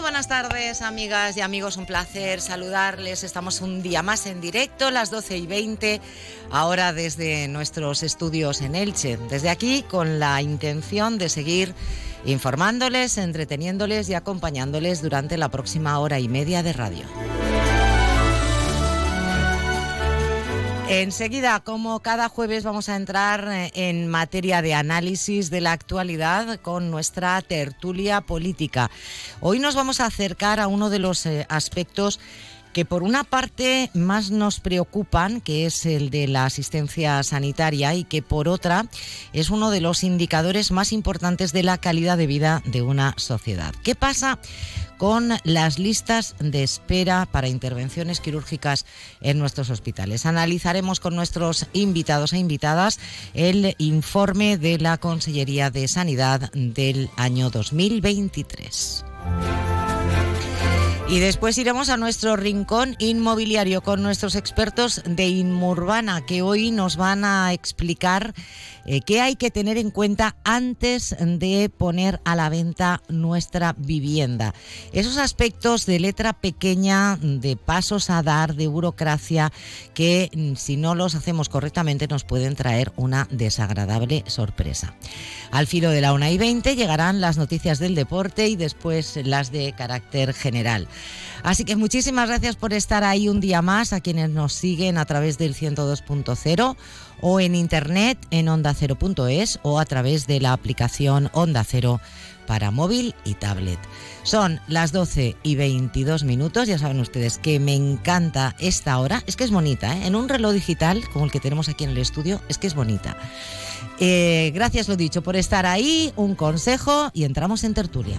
Buenas tardes, amigas y amigos. Un placer saludarles. Estamos un día más en directo, las 12 y 20, ahora desde nuestros estudios en Elche. Desde aquí, con la intención de seguir informándoles, entreteniéndoles y acompañándoles durante la próxima hora y media de radio. Enseguida, como cada jueves, vamos a entrar eh, en materia de análisis de la actualidad con nuestra tertulia política. Hoy nos vamos a acercar a uno de los eh, aspectos que por una parte más nos preocupan, que es el de la asistencia sanitaria, y que por otra es uno de los indicadores más importantes de la calidad de vida de una sociedad. ¿Qué pasa con las listas de espera para intervenciones quirúrgicas en nuestros hospitales. Analizaremos con nuestros invitados e invitadas el informe de la Consellería de Sanidad del año 2023. Y después iremos a nuestro rincón inmobiliario con nuestros expertos de Inmurbana, que hoy nos van a explicar eh, qué hay que tener en cuenta antes de poner a la venta nuestra vivienda. Esos aspectos de letra pequeña, de pasos a dar, de burocracia, que mm, si no los hacemos correctamente nos pueden traer una desagradable sorpresa. Al filo de la 1 y 20 llegarán las noticias del deporte y después las de carácter general. Así que muchísimas gracias por estar ahí un día más a quienes nos siguen a través del 102.0 o en internet en ondacero.es o a través de la aplicación Onda Cero para móvil y tablet. Son las 12 y 22 minutos, ya saben ustedes que me encanta esta hora, es que es bonita, ¿eh? en un reloj digital como el que tenemos aquí en el estudio, es que es bonita. Eh, gracias, lo dicho, por estar ahí, un consejo y entramos en tertulia.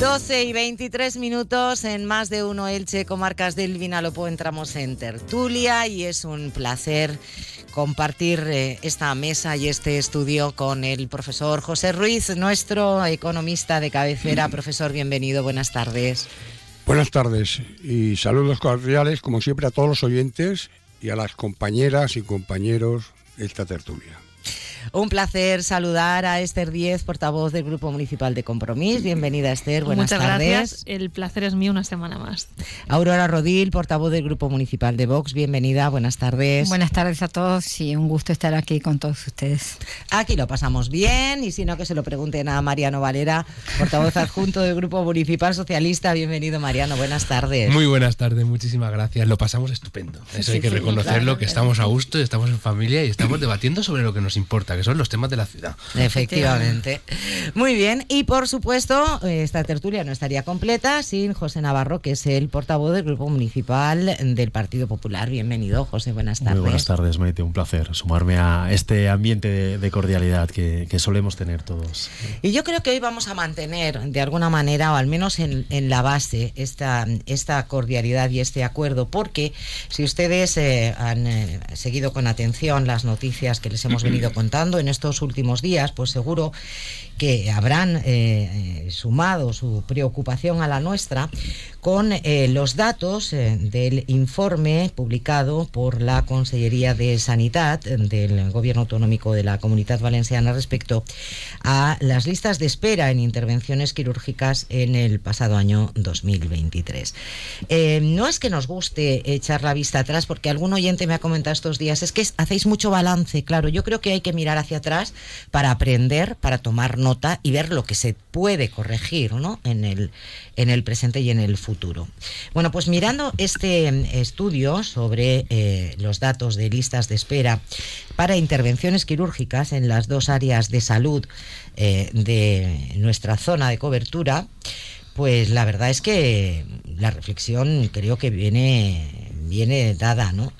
Doce y 23 minutos en más de uno Elche, comarcas del Vinalopó. Entramos en tertulia y es un placer compartir eh, esta mesa y este estudio con el profesor José Ruiz, nuestro economista de cabecera. Profesor, bienvenido, buenas tardes. Buenas tardes y saludos cordiales, como siempre, a todos los oyentes y a las compañeras y compañeros de esta tertulia. Un placer saludar a Esther Díez, portavoz del Grupo Municipal de Compromís. Bienvenida, Esther. Buenas Muchas tardes. gracias. El placer es mío una semana más. Aurora Rodil, portavoz del Grupo Municipal de Vox. Bienvenida. Buenas tardes. Buenas tardes a todos y un gusto estar aquí con todos ustedes. Aquí lo pasamos bien y si no, que se lo pregunten a Mariano Valera, portavoz adjunto del Grupo Municipal Socialista. Bienvenido, Mariano. Buenas tardes. Muy buenas tardes, muchísimas gracias. Lo pasamos estupendo. Eso hay que sí, reconocerlo, claro, que claro. estamos a gusto, estamos en familia y estamos debatiendo sobre lo que nos importa, que son los temas de la ciudad. Efectivamente. Muy bien. Y por supuesto, esta tertulia no estaría completa sin José Navarro, que es el portavoz del Grupo Municipal del Partido Popular. Bienvenido, José. Buenas tardes. Muy buenas tardes, Maite. Un placer sumarme a este ambiente de, de cordialidad que, que solemos tener todos. Y yo creo que hoy vamos a mantener de alguna manera, o al menos en, en la base, esta, esta cordialidad y este acuerdo, porque si ustedes eh, han eh, seguido con atención las noticias que les hemos venido contando, en estos últimos días, pues seguro que habrán eh, sumado su preocupación a la nuestra con eh, los datos eh, del informe publicado por la Consellería de Sanidad del Gobierno Autonómico de la Comunidad Valenciana respecto a las listas de espera en intervenciones quirúrgicas en el pasado año 2023. no es que nos guste echar la vista atrás, porque algún oyente me ha comentado estos días, es que hacéis mucho balance, claro, yo creo que hay que mirar hacia atrás para aprender, para tomar nota y ver lo que se puede corregir ¿no? en, el, en el presente y en el futuro. Bueno, pues mirando este estudio sobre eh, los datos de listas de espera para intervenciones quirúrgicas en las dos áreas de salud eh, de nuestra zona de cobertura, pues la verdad es que la reflexión creo que viene, viene dada, ¿no?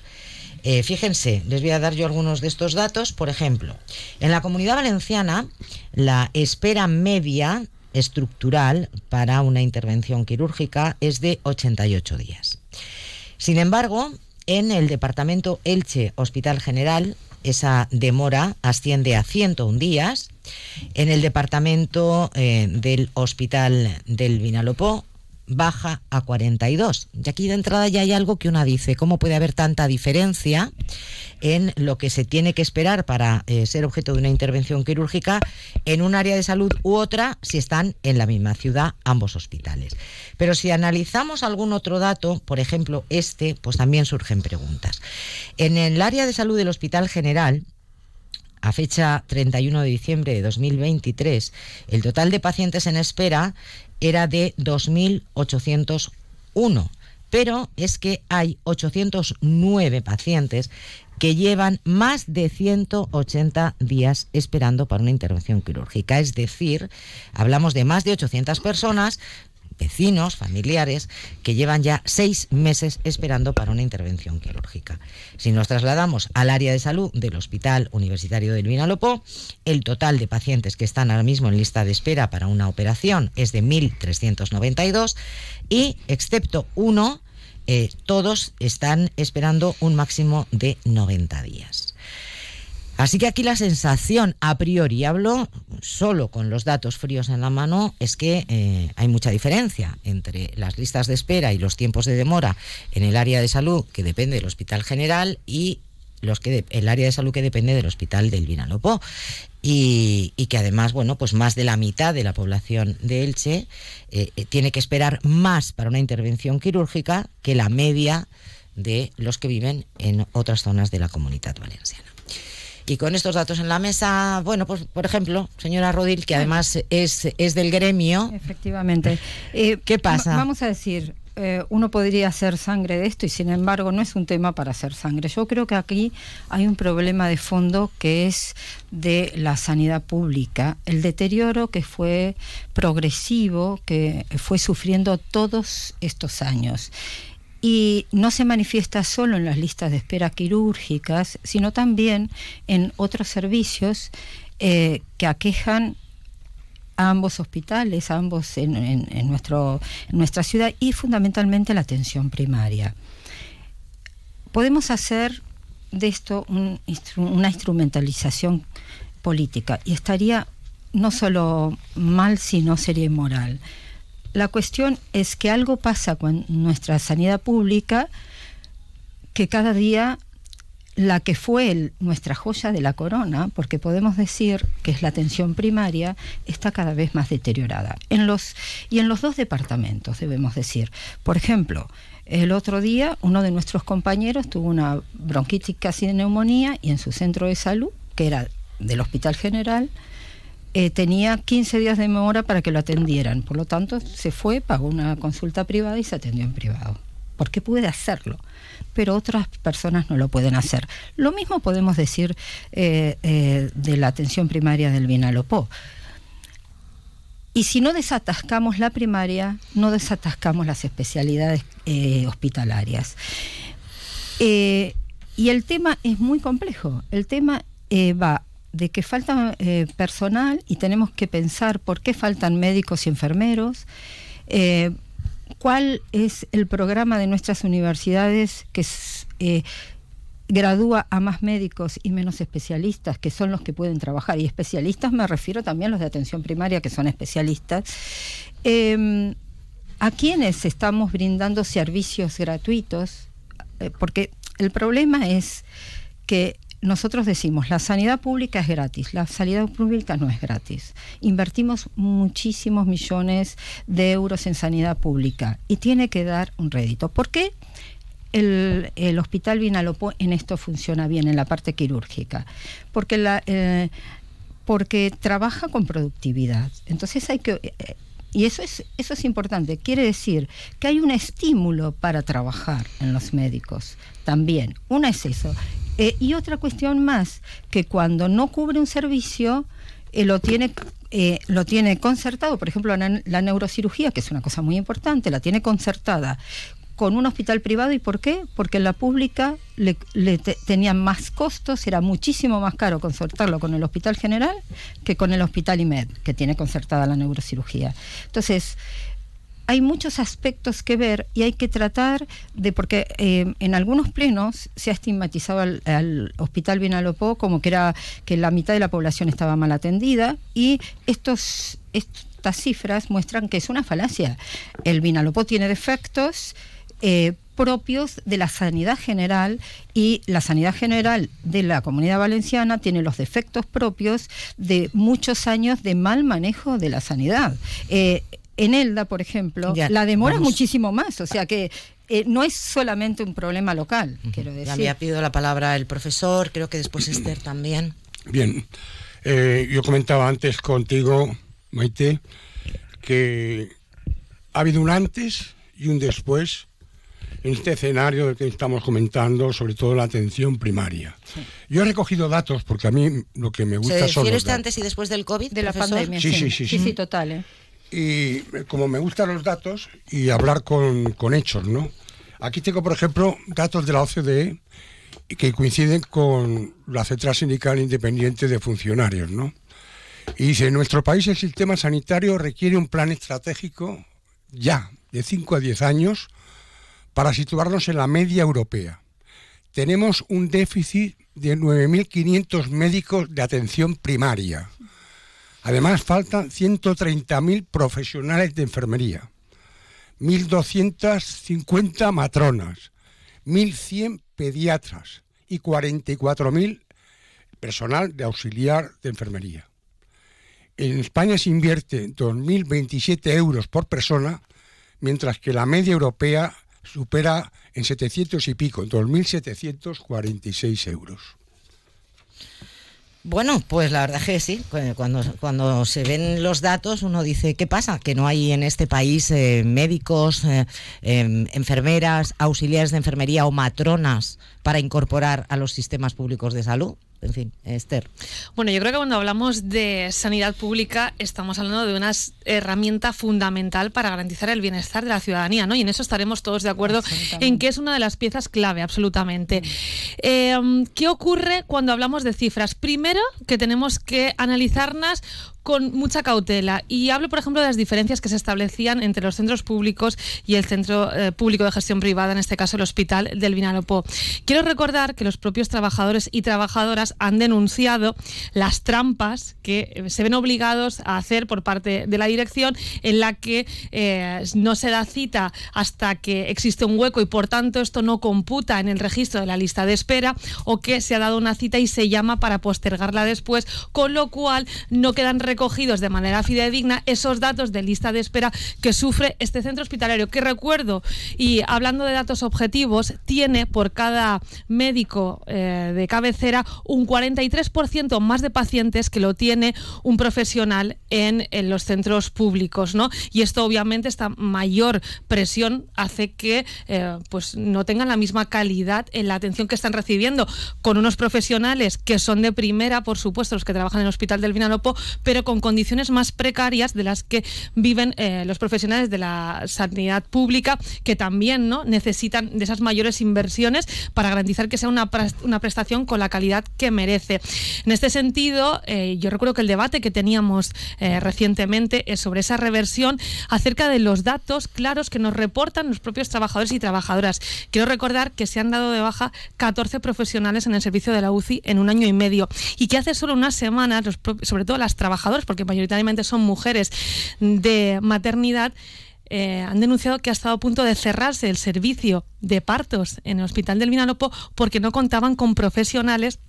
Eh, fíjense, les voy a dar yo algunos de estos datos. Por ejemplo, en la comunidad valenciana, la espera media estructural para una intervención quirúrgica es de 88 días. Sin embargo, en el departamento Elche Hospital General, esa demora asciende a 101 días. En el departamento eh, del Hospital del Vinalopó, baja a 42. Y aquí de entrada ya hay algo que una dice, ¿cómo puede haber tanta diferencia en lo que se tiene que esperar para eh, ser objeto de una intervención quirúrgica en un área de salud u otra si están en la misma ciudad ambos hospitales? Pero si analizamos algún otro dato, por ejemplo este, pues también surgen preguntas. En el área de salud del Hospital General, a fecha 31 de diciembre de 2023, el total de pacientes en espera era de 2.801, pero es que hay 809 pacientes que llevan más de 180 días esperando para una intervención quirúrgica. Es decir, hablamos de más de 800 personas vecinos, familiares, que llevan ya seis meses esperando para una intervención quirúrgica. Si nos trasladamos al área de salud del Hospital Universitario del Vinalopó, el total de pacientes que están ahora mismo en lista de espera para una operación es de 1.392 y, excepto uno, eh, todos están esperando un máximo de 90 días. Así que aquí la sensación a priori, hablo solo con los datos fríos en la mano, es que eh, hay mucha diferencia entre las listas de espera y los tiempos de demora en el área de salud que depende del Hospital General y el área de salud que depende del Hospital del Vinalopó. Y, que además, bueno, pues más de la mitad de la población de Elche eh, eh, tiene que esperar más para una intervención quirúrgica que la media de los que viven en otras zonas de la comunidad valenciana. Y con estos datos en la mesa, bueno, pues por ejemplo, señora Rodil, que además es, es del gremio. Efectivamente. Eh, ¿Qué pasa? Vamos a decir, eh, uno podría hacer sangre de esto y sin embargo no es un tema para hacer sangre. Yo creo que aquí hay un problema de fondo que es de la sanidad pública, el deterioro que fue progresivo, que fue sufriendo todos estos años y no se manifiesta solo en las listas de espera quirúrgicas, sino también en otros servicios eh, que aquejan a ambos hospitales, a ambos en, nuestro, en nuestra ciudad y fundamentalmente la atención primaria. Podemos hacer de esto una instrumentalización política y estaría no solo mal, sino sería inmoral. La cuestión es que algo pasa con nuestra sanidad pública que cada día la que fue nuestra joya de la corona, porque podemos decir que es la atención primaria, está cada vez más deteriorada. En los, y en los dos departamentos, debemos decir. Por ejemplo, el otro día uno de nuestros compañeros tuvo una bronquitis casi de neumonía y en su centro de salud, que era del Hospital General, eh, tenía 15 días de demora para que lo atendieran. Por lo tanto, se fue, pagó una consulta privada y se atendió en privado. Porque puede hacerlo, pero otras personas no lo pueden hacer. Lo mismo podemos decir eh, eh, de la atención primaria del Vinalopó. Y si no desatascamos la primaria, no desatascamos las especialidades hospitalarias. y el tema es muy complejo. El tema va de que falta eh, personal y tenemos que pensar por qué faltan médicos y enfermeros, eh, cuál es el programa de nuestras universidades que eh, gradúa a más médicos y menos especialistas, que son los que pueden trabajar. Y especialistas me refiero también a los de atención primaria, que son especialistas. Em, a quienes estamos brindando servicios gratuitos, porque el problema es que nosotros decimos, la sanidad pública es gratis, la sanidad pública no es gratis. Invertimos muchísimos millones de euros en sanidad pública y tiene que dar un rédito. ¿Por qué? El, hospital Vinalopó en esto funciona bien, en la parte quirúrgica, porque, la, eh, porque trabaja con productividad. Entonces hay que... Eh, y eso es, eso es importante. Quiere decir que hay un estímulo para trabajar en los médicos también. Una es eso. Eh, y otra cuestión más, que cuando no cubre un servicio, eh, lo tiene eh, lo tiene concertado, por ejemplo, la, neurocirugía, que es una cosa muy importante, la tiene concertada con un hospital privado. ¿Y por qué? Porque en la pública le, tenían más costos, era muchísimo más caro concertarlo con el hospital general que con el hospital IMED, que tiene concertada la neurocirugía. Entonces, hay muchos aspectos que ver y hay que tratar de, porque eh, en algunos plenos se ha estigmatizado al, Hospital Vinalopó como que era que la mitad de la población estaba mal atendida y estos, estas cifras muestran que es una falacia. El Vinalopó tiene defectos. Eh, propios de la sanidad general y la sanidad general de la comunidad valenciana tiene los defectos propios de muchos años de mal manejo de la sanidad. Eh, en Elda, por ejemplo, la demora es muchísimo más, o sea que eh, no es solamente un problema local, quiero decir. Ya había pedido la palabra el profesor, creo que después Esther también. Bien, eh, yo comentaba antes contigo, Maite, que ha habido un antes y un después en este escenario del que estamos comentando, sobre todo la atención primaria. Yo he recogido datos porque a mí lo que me gusta ¿Se son los antes y después del COVID? De la pandemia. Sí, sí, sí. Sí, sí, total. ¿eh? Y como me gustan los datos y hablar con, con hechos, ¿no? Aquí tengo, por ejemplo, datos de la OCDE que coinciden con la Central Sindical Independiente de Funcionarios, ¿no? Y dice, en nuestro país el sistema sanitario requiere un plan estratégico ya, de 5 a 10 años, para situarnos en la media europea. Tenemos un déficit de 9.500 médicos de atención primaria Además, faltan 130.000 profesionales de enfermería, 1.250 matronas, 1.100 pediatras y 44.000 personal de auxiliar de enfermería. En España se invierte 2.027 euros por persona, mientras que la media europea supera en 700 y pico, 2.746 euros. Bueno, pues la verdad es que sí, cuando, cuando se ven los datos uno dice, ¿qué pasa? Que no hay en este país eh, médicos, eh, em, enfermeras, auxiliares de enfermería o matronas para incorporar a los sistemas públicos de salud en fin, Esther. Bueno, yo creo que cuando hablamos de sanidad pública estamos hablando de una herramienta fundamental para garantizar el bienestar de la ciudadanía, ¿no? Y en eso estaremos todos de acuerdo en que es una de las piezas clave, absolutamente. Eh, ¿Qué ocurre cuando hablamos de cifras? Primero, que tenemos que analizarlas con mucha cautela. Y hablo, por ejemplo, de las diferencias que se establecían entre los centros públicos y el centro eh, público de gestión privada, en este caso el Hospital del Vinalopó. Quiero recordar que los propios trabajadores y trabajadoras han denunciado las trampas que eh, se ven obligados a hacer por parte de la dirección, en la que eh, no se da cita hasta que existe un hueco y por tanto esto no computa en el registro de la lista de espera o que se ha dado una cita y se llama para postergarla después, con lo cual no quedan recogidos de manera fidedigna esos datos de lista de espera que sufre este centro hospitalario, que recuerdo, y hablando de datos objetivos, tiene por cada médico eh, de cabecera un 43% más de pacientes que lo tiene un profesional en, los centros públicos, ¿no? Y esto obviamente esta mayor presión hace que eh, pues no tengan la misma calidad en la atención que están recibiendo con unos profesionales que son de primera, por supuesto, los que trabajan en el Hospital del Vinalopó, pero con condiciones más precarias de las que viven eh, los profesionales de la sanidad pública, que también ¿no? necesitan de esas mayores inversiones para garantizar que sea una, una prestación con la calidad que merece. En este sentido, eh, yo recuerdo que el debate que teníamos eh, recientemente es sobre esa reversión acerca de los datos claros que nos reportan los propios trabajadores y trabajadoras. Quiero recordar que se han dado de baja 14 profesionales en el servicio de la UCI en un año y medio y que hace solo unas semanas, sobre todo las trabajadoras, porque mayoritariamente son mujeres de maternidad, eh, han denunciado que ha estado a punto de cerrarse el servicio de partos en el Hospital del Vinalopó porque no contaban con profesionales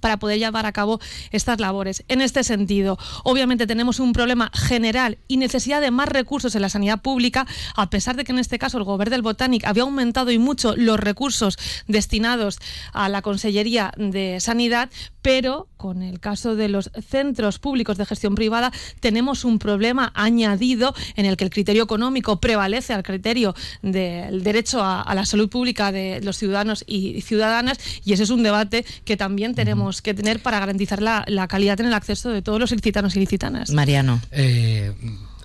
para poder llevar a cabo estas labores. En este sentido, obviamente tenemos un problema general y necesidad de más recursos en la sanidad pública, a pesar de que en este caso el Gobierno del Botánic había aumentado y mucho los recursos destinados a la Consellería de Sanidad, pero con el caso de los centros públicos de gestión privada tenemos un problema añadido en el que el criterio económico prevalece al criterio del derecho a, a la salud pública de los ciudadanos y ciudadanas y ese es un debate que también tenemos que tener para garantizar la, la, calidad en el acceso de todos los ilicitanos y ilicitanas. Mariano. Eh,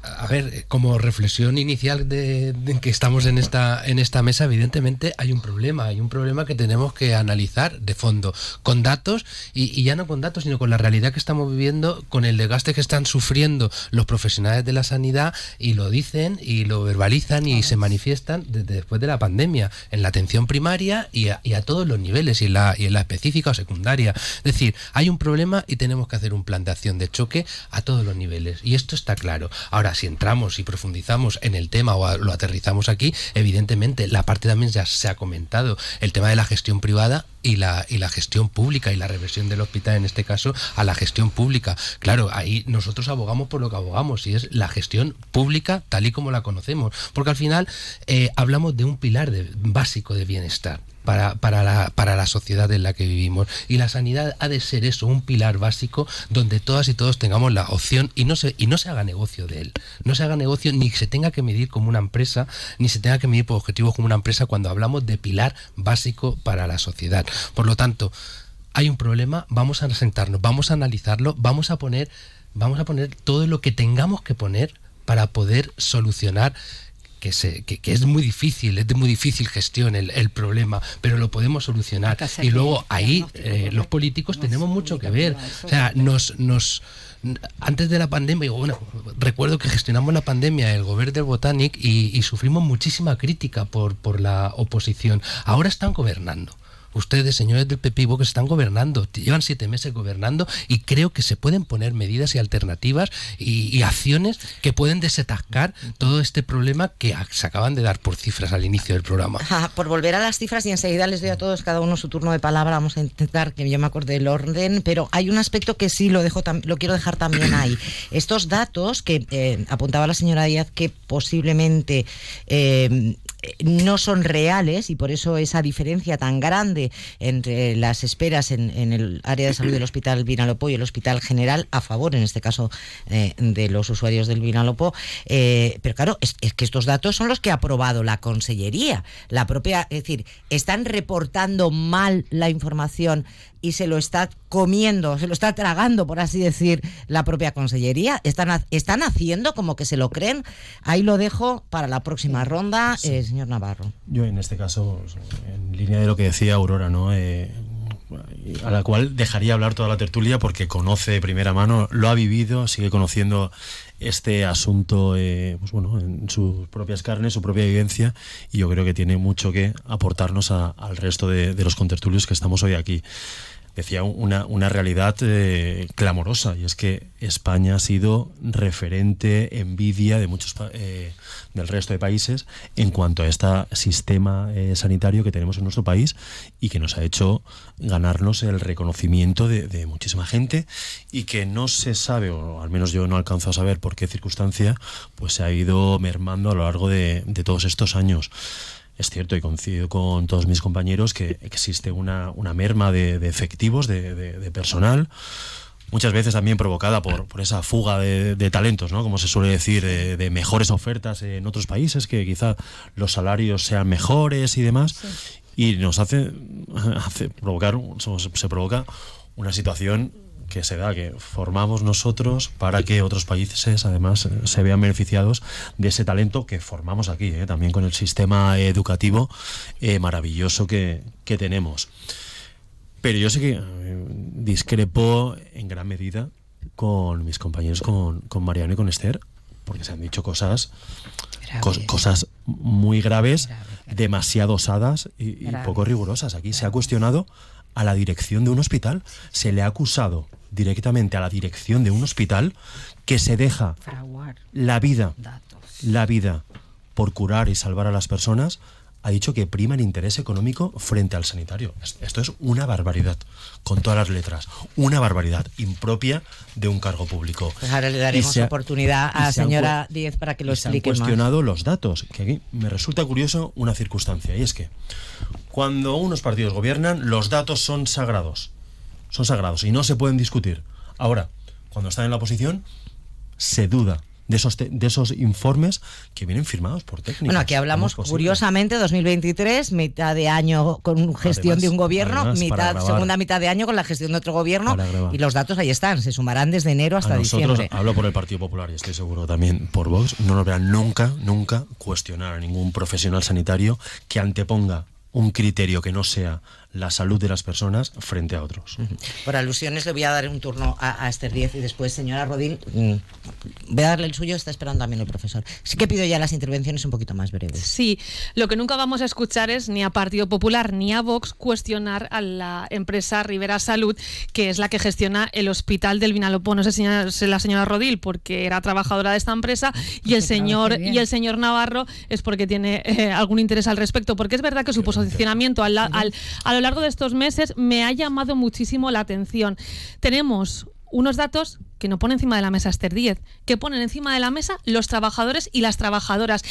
a ver, como reflexión inicial de, que estamos en esta, en esta mesa, evidentemente hay un problema, hay un problema que tenemos que analizar de fondo, con datos, y, ya no con datos, sino con la realidad que estamos viviendo, con el desgaste que están sufriendo los profesionales de la sanidad, y lo dicen, y lo verbalizan, y se manifiestan desde después de la pandemia, en la atención primaria y a, todos los niveles, y en, la, y en la específica o secundaria. Es decir, hay un problema y tenemos que hacer un plan de acción de choque a todos los niveles, y esto está claro. Ahora, si entramos y profundizamos en el tema o lo aterrizamos aquí, evidentemente la parte también ya se ha comentado, el tema de la gestión privada y la, y la gestión pública y la reversión del hospital en este caso a la gestión pública. Claro, ahí nosotros abogamos por lo que abogamos y es la gestión pública tal y como la conocemos, porque al final eh, hablamos de un pilar básico de bienestar para, para, la, para la sociedad en la que vivimos. Y la sanidad ha de ser eso, un pilar básico donde todas y todos tengamos la opción y no se, y no se haga negocio de él. No se haga negocio ni se tenga que medir como una empresa, ni se tenga que medir por objetivos como una empresa cuando hablamos de pilar básico para la sociedad. Por lo tanto, hay un problema, vamos a sentarnos, vamos a analizarlo, vamos a poner, vamos a poner todo lo que tengamos que poner para poder solucionar que, se, que, es muy difícil, es de muy difícil gestión el, el problema, pero lo podemos solucionar. Y luego ahí eh, los políticos tenemos mucho que ver. O sea, nos, nos antes de la pandemia, bueno, recuerdo que gestionamos la pandemia el gobierno del Botanic y, y, sufrimos muchísima crítica por, por la oposición. Ahora están gobernando ustedes, señores del Pepivo, que están gobernando, llevan siete meses gobernando y creo que se pueden poner medidas y alternativas y, acciones que pueden desatascar todo este problema que se acaban de dar por cifras al inicio del programa. por volver a las cifras y enseguida les doy a todos cada uno su turno de palabra, vamos a intentar que yo me acuerde del orden, pero hay un aspecto que sí lo dejo lo quiero dejar también ahí. Estos datos que eh, apuntaba la señora Díaz que posiblemente eh, no son reales y por eso esa diferencia tan grande entre las esperas en, el área de salud del Hospital Vinalopó y el Hospital General a favor, en este caso, eh, de los usuarios del Vinalopó. Eh, pero claro, es, que estos datos son los que ha aprobado la Consellería. La propia, es decir, están reportando mal la información y se lo está comiendo, se lo está tragando, por así decir, la propia Consellería. Están, están haciendo como que se lo creen. Ahí lo dejo para la próxima ronda, eh, señor Navarro. Yo en este caso, en línea de lo que decía Aurora, ¿no? Eh, a la cual dejaría hablar toda la tertulia porque conoce de primera mano, lo ha vivido, sigue conociendo este asunto eh, pues bueno, en sus propias carnes, su propia vivencia, y yo creo que tiene mucho que aportarnos al resto de, de los contertulios que estamos hoy aquí decía una, una realidad eh, clamorosa y es que España ha sido referente, envidia de muchos eh, del resto de países en cuanto a este sistema eh, sanitario que tenemos en nuestro país y que nos ha hecho ganarnos el reconocimiento de, muchísima gente y que no se sabe, o al menos yo no alcanzo a saber por qué circunstancia, pues se ha ido mermando a lo largo de, de todos estos años es cierto y coincido con todos mis compañeros que existe una, merma de, efectivos, de, personal, muchas veces también provocada por, esa fuga de, talentos, ¿no? como se suele decir, de, mejores ofertas en otros países, que quizá los salarios sean mejores y demás, y nos hace, hace provocar, se provoca una situación que se da, que formamos nosotros para que otros países además se vean beneficiados de ese talento que formamos aquí, ¿eh? también con el sistema educativo eh, maravilloso que, que, tenemos. Pero yo sé que eh, discrepo en gran medida con mis compañeros, con, con Mariano y con Esther, porque se han dicho cosas, cosas muy graves, demasiado osadas y, y poco rigurosas. Aquí se ha cuestionado a la dirección de un hospital, se le ha acusado directamente a la dirección de un hospital que se deja la vida, la vida por curar y salvar a las personas, ha dicho que prima el interés económico frente al sanitario. Esto es una barbaridad, con todas las letras. Una barbaridad impropia de un cargo público. Pues ahora le daremos oportunidad a la señora Díez para que lo explique. Se han cuestionado los datos, que aquí me resulta curioso una circunstancia, y es que cuando unos partidos gobiernan, los datos son sagrados. Son sagrados y no se pueden discutir. Ahora, cuando están en la oposición, se duda de esos, de esos informes que vienen firmados por técnicos. Bueno, aquí hablamos curiosamente 2023, mitad de año con gestión de un gobierno, mitad, segunda mitad de año con la gestión de otro gobierno y los datos ahí están, se sumarán desde enero hasta a nosotros, diciembre. Hablo por el Partido Popular y estoy seguro también por Vox, no nos verán nunca, nunca cuestionar a ningún profesional sanitario que anteponga un criterio que no sea la salud de las personas frente a otros. Por alusiones le voy a dar un turno a, Esther Díez y después, señora Rodín, mm, voy a darle el suyo, está esperando también el profesor. Sí que pido ya las intervenciones un poquito más breves. Sí, lo que nunca vamos a escuchar es ni a Partido Popular ni a Vox cuestionar a la empresa Rivera Salud, que es la que gestiona el hospital del Vinalopó. No sé si la señora Rodil, porque era trabajadora de esta empresa, y el señor y el señor Navarro es porque tiene eh, algún interés al respecto, porque es verdad que su posicionamiento al, al, al lo largo de estos meses me ha llamado muchísimo la atención. Tenemos unos datos que no pone encima de la mesa Esther 10, que ponen encima de la mesa los trabajadores y las trabajadoras.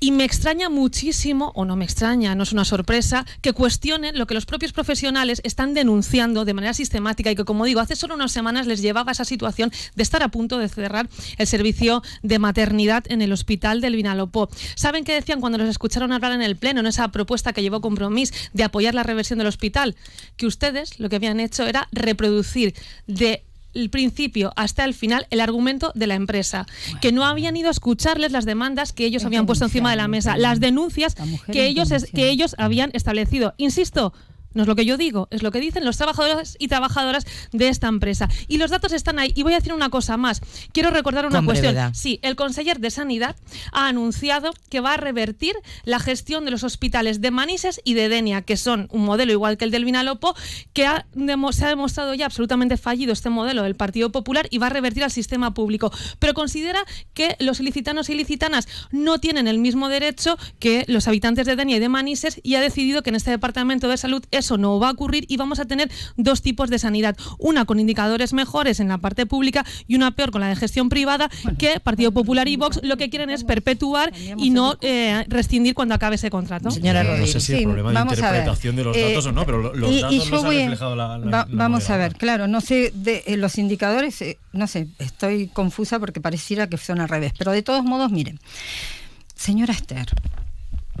Y me extraña muchísimo, o no me extraña, no es una sorpresa, que cuestionen lo que los propios profesionales están denunciando de manera sistemática y que, como digo, hace solo unas semanas les llevaba a esa situación de estar a punto de cerrar el servicio de maternidad en el hospital del Vinalopó. ¿Saben qué decían cuando los escucharon hablar en el Pleno, en esa propuesta que llevó Compromís de apoyar la reversión del hospital? Que ustedes lo que habían hecho era reproducir de el principio hasta el final el argumento de la empresa, que no habían ido a escucharles las demandas que ellos habían puesto encima de la mesa, las denuncias que ellos, que ellos habían establecido. Insisto, no es lo que yo digo, es lo que dicen los trabajadores y trabajadoras de esta empresa. Y los datos están ahí. Y voy a decir una cosa más. Quiero recordar una cuestión. Sí, el conseller de Sanidad ha anunciado que va a revertir la gestión de los hospitales de Manises y de Denia, que son un modelo igual que el del Vinalopó, que ha se ha demostrado ya absolutamente fallido este modelo del Partido Popular y va a revertir al sistema público. Pero considera que los ilicitanos y ilicitanas no tienen el mismo derecho que los habitantes de Denia y de Manises y ha decidido que en este Departamento de Salud eso no va a ocurrir y vamos a tener dos tipos de sanidad. Una con indicadores mejores en la parte pública y una peor con la de gestión privada, que Partido Popular y Vox lo que quieren es perpetuar y no eh, rescindir cuando acabe ese contrato. Señora No sé si el problema de interpretación de los datos o no, pero los datos los ha reflejado la, Vamos a ver, claro, no sé, de eh, los indicadores, eh, no sé, estoy confusa porque pareciera que son al revés, pero de todos modos, miren, señora Esther,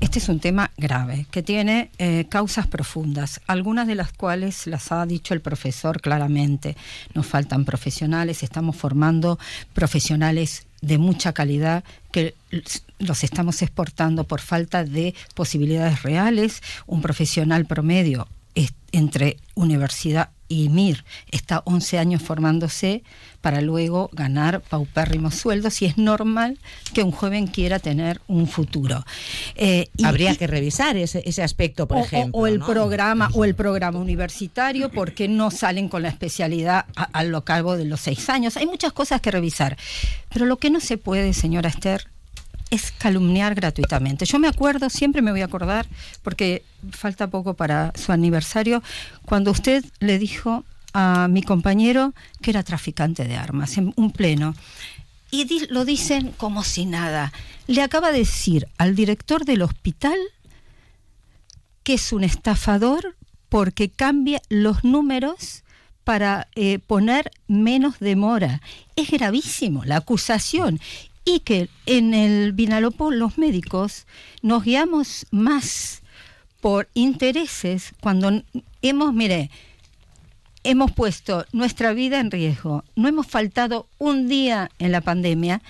este es un tema grave que tiene eh, causas profundas, algunas de las cuales las ha dicho el profesor claramente. Nos faltan profesionales, estamos formando profesionales de mucha calidad que los estamos exportando por falta de posibilidades reales. Un profesional promedio entre universidad y MIR está 11 años formándose para luego ganar paupérrimos sueldos y es normal que un joven quiera tener un futuro. Eh, Habría que revisar ese, ese aspecto, por ejemplo. O, el programa o el programa universitario, porque no salen con la especialidad a, lo cabo de los seis años. Hay muchas cosas que revisar. Pero lo que no se puede, señora Esther, es calumniar gratuitamente. Yo me acuerdo, siempre me voy a acordar, porque falta poco para su aniversario, cuando usted le dijo a mi compañero que era traficante de armas en un pleno. Y lo dicen como si nada. Le acaba de decir al director del hospital que es un estafador porque cambia los números para eh, poner menos demora. Es gravísimo la acusación y que en el Vinalopó los médicos nos guiamos más por intereses cuando hemos, mire, hemos puesto nuestra vida en riesgo, no hemos faltado un día en la pandemia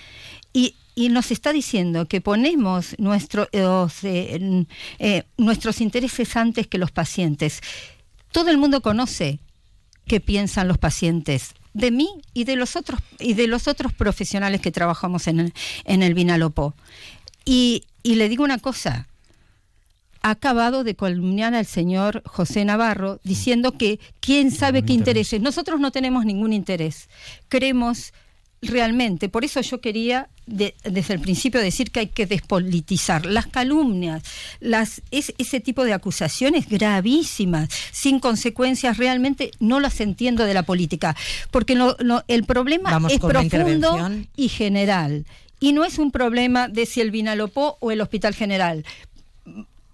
y, y nos está diciendo que ponemos nuestro, eh, eh, nuestros intereses antes que los pacientes. Todo el mundo conoce qué piensan los pacientes de mí y de los otros y de los otros profesionales que trabajamos en el, en el Vinalopó. Y, y le digo una cosa, ha acabado de columniar al señor José Navarro diciendo que quién sabe qué intereses. Nosotros no tenemos ningún interés. Creemos realmente, por eso yo quería desde el principio decir que hay que despolitizar las calumnias, las, ese tipo de acusaciones gravísimas, sin consecuencias, realmente no las entiendo de la política, porque el problema es profundo y general. Y no es un problema de si el Vinalopó o el Hospital General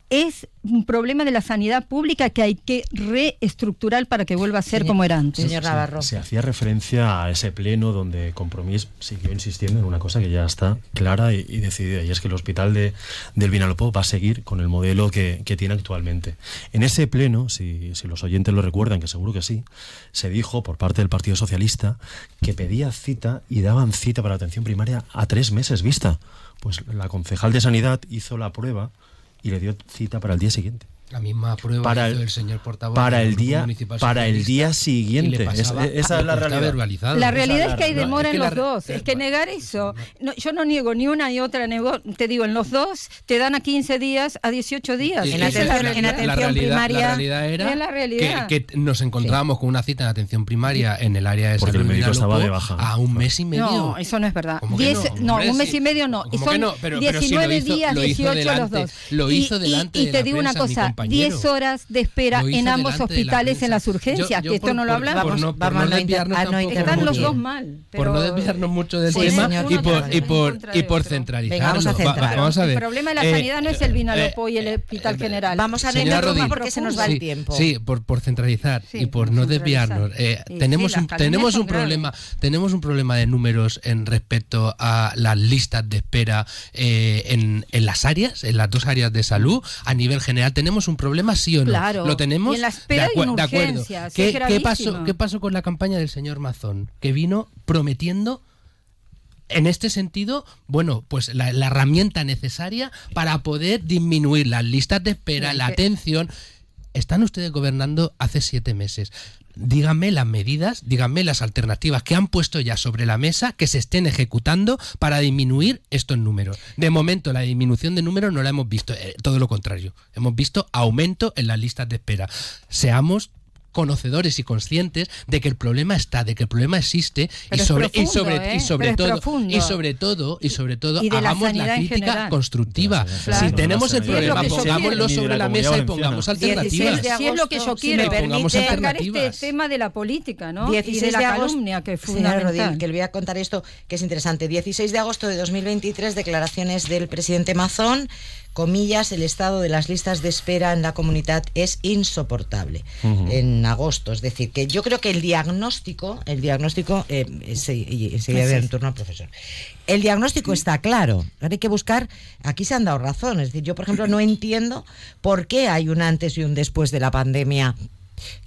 es un problema de la sanidad pública que hay que reestructurar para que vuelva a ser como era antes. Señor Navarro. Se, hacía referencia a ese pleno donde Compromís siguió insistiendo en una cosa que ya está clara y, decidida, y es que el hospital de, del Vinalopó va a seguir con el modelo que, tiene actualmente. En ese pleno, si, si los oyentes lo recuerdan, que seguro que sí, se dijo por parte del Partido Socialista que pedía cita y daban cita para la atención primaria a tres meses vista. Pues la concejal de Sanidad hizo la prueba y le dio cita para el día siguiente. La misma prueba para el, señor portavoz para el día para el día siguiente. esa es la realidad. La realidad es que hay demora en los dos. Es que negar eso. yo no niego ni una ni otra. te digo, en los dos te dan a 15 días, a 18 días. En, atención, primaria. La realidad era Que, nos encontrábamos con una cita en atención primaria en el área de Porque el médico estaba de baja. A un mes y medio. No, eso no es verdad. no, un mes y medio no. Son 19 días, 18 los dos. Lo hizo delante Y te digo una cosa 10 horas de espera en ambos hospitales en las urgencias, que esto no lo hablamos. Por no, por no desviarnos ah, Están los dos mal. Por no desviarnos mucho del tema y por, y por, y por centralizarlo. vamos, a ver. El problema de la sanidad no es el Vinalopó y el Hospital General. Vamos a ver tema porque se nos va el tiempo. Sí, por, por centralizar y por no desviarnos. tenemos un, tenemos un problema tenemos un problema de números en respecto a las listas de espera en, en las áreas, en las dos áreas de salud. A nivel general tenemos un problema, sí o no. Claro. Lo tenemos. Y en la espera de, de acuerdo. ¿Qué, ¿Qué, pasó, ¿Qué pasó con la campaña del señor Mazón? Que vino prometiendo en este sentido, bueno, pues la, herramienta necesaria para poder disminuir las listas de espera, la atención. Están ustedes gobernando hace siete meses díganme las medidas, díganme las alternativas que han puesto ya sobre la mesa que se estén ejecutando para disminuir estos números. De momento, la disminución de números no la hemos visto, eh, todo lo contrario. Hemos visto aumento en las listas de espera. Seamos conocedores y conscientes de que el problema está, de que el problema existe y sobre, y sobre, y sobre todo y sobre todo y sobre todo hagamos la crítica constructiva. Si tenemos el problema, pongámoslo sobre la, mesa y pongamos alternativas. Si es lo que yo quiero, permite este tema de la política, ¿no? 16 y de la calumnia que fue Rodríguez, que le voy a contar esto que es interesante. 16 de agosto de 2023, declaraciones del presidente Mazón comillas, el estado de las listas de espera en la comunidad es insoportable en agosto. Es decir, que yo creo que el diagnóstico, el diagnóstico, eh, se, en turno al profesor. El diagnóstico está claro. Ahora hay que buscar, aquí se han dado razones. Es decir, yo, por ejemplo, no entiendo por qué hay un antes y un después de la pandemia.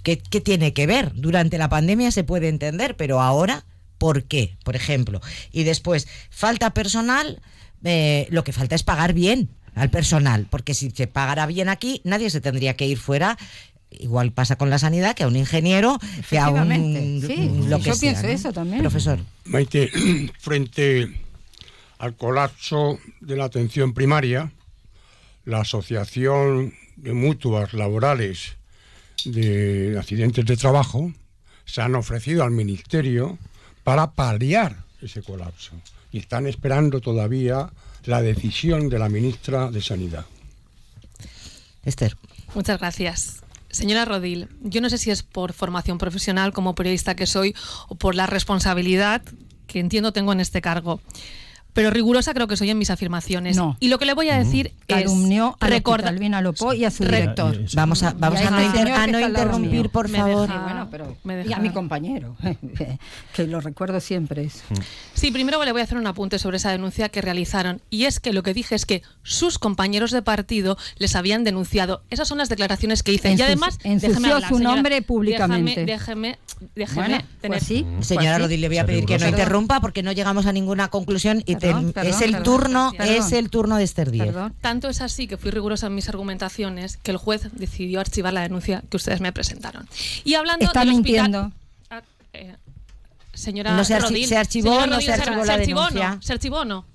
¿Qué, qué tiene que ver? Durante la pandemia se puede entender, pero ahora, ¿por qué? Por ejemplo. Y después, falta personal. Eh, lo que falta es pagar bien al personal, porque si se pagara bien aquí, nadie se tendría que ir fuera. Igual pasa con la sanidad que a un ingeniero que a un sí, lo que yo pienso eso también. Profesor. Maite frente al colapso de la atención primaria la asociación de mutuas laborales de accidentes de trabajo se han ofrecido al ministerio para paliar ese colapso. Y están esperando todavía la decisión de la ministra de Sanidad. Esther. Muchas gracias. Señora Rodil, yo no sé si es por formación profesional como periodista que soy o por la responsabilidad que entiendo tengo en este cargo pero rigurosa creo que soy en mis afirmaciones. No. Y lo que le voy a decir es calumnió a recordar Albina Lopó y a su director. Vamos a vamos a no, interrumpir, por favor. y a mi compañero, que lo recuerdo siempre. Es. Sí, primero le voy a hacer un apunte sobre esa denuncia que realizaron y es que lo que dije es que sus compañeros de partido les habían denunciado. Esas son las declaraciones que hice y además ensució su nombre públicamente. Déjeme, déjeme déjeme Bueno, tener... pues sí. Mm. Señora Pues sí. Rodríguez, le voy a pedir que no interrumpa porque no llegamos a ninguna conclusión y te- perdón, es el perdón, turno, es el turno de Esther Díez. Tanto es así que fui rigurosa en mis argumentaciones que el juez decidió archivar la denuncia que ustedes me presentaron. Y hablando Está del hospital- mintiendo. Ah, eh, señora No se archi- Rodil, se archivó señora no Rodil, se archivó la archivó o no? denuncia? ¿Se archivó no?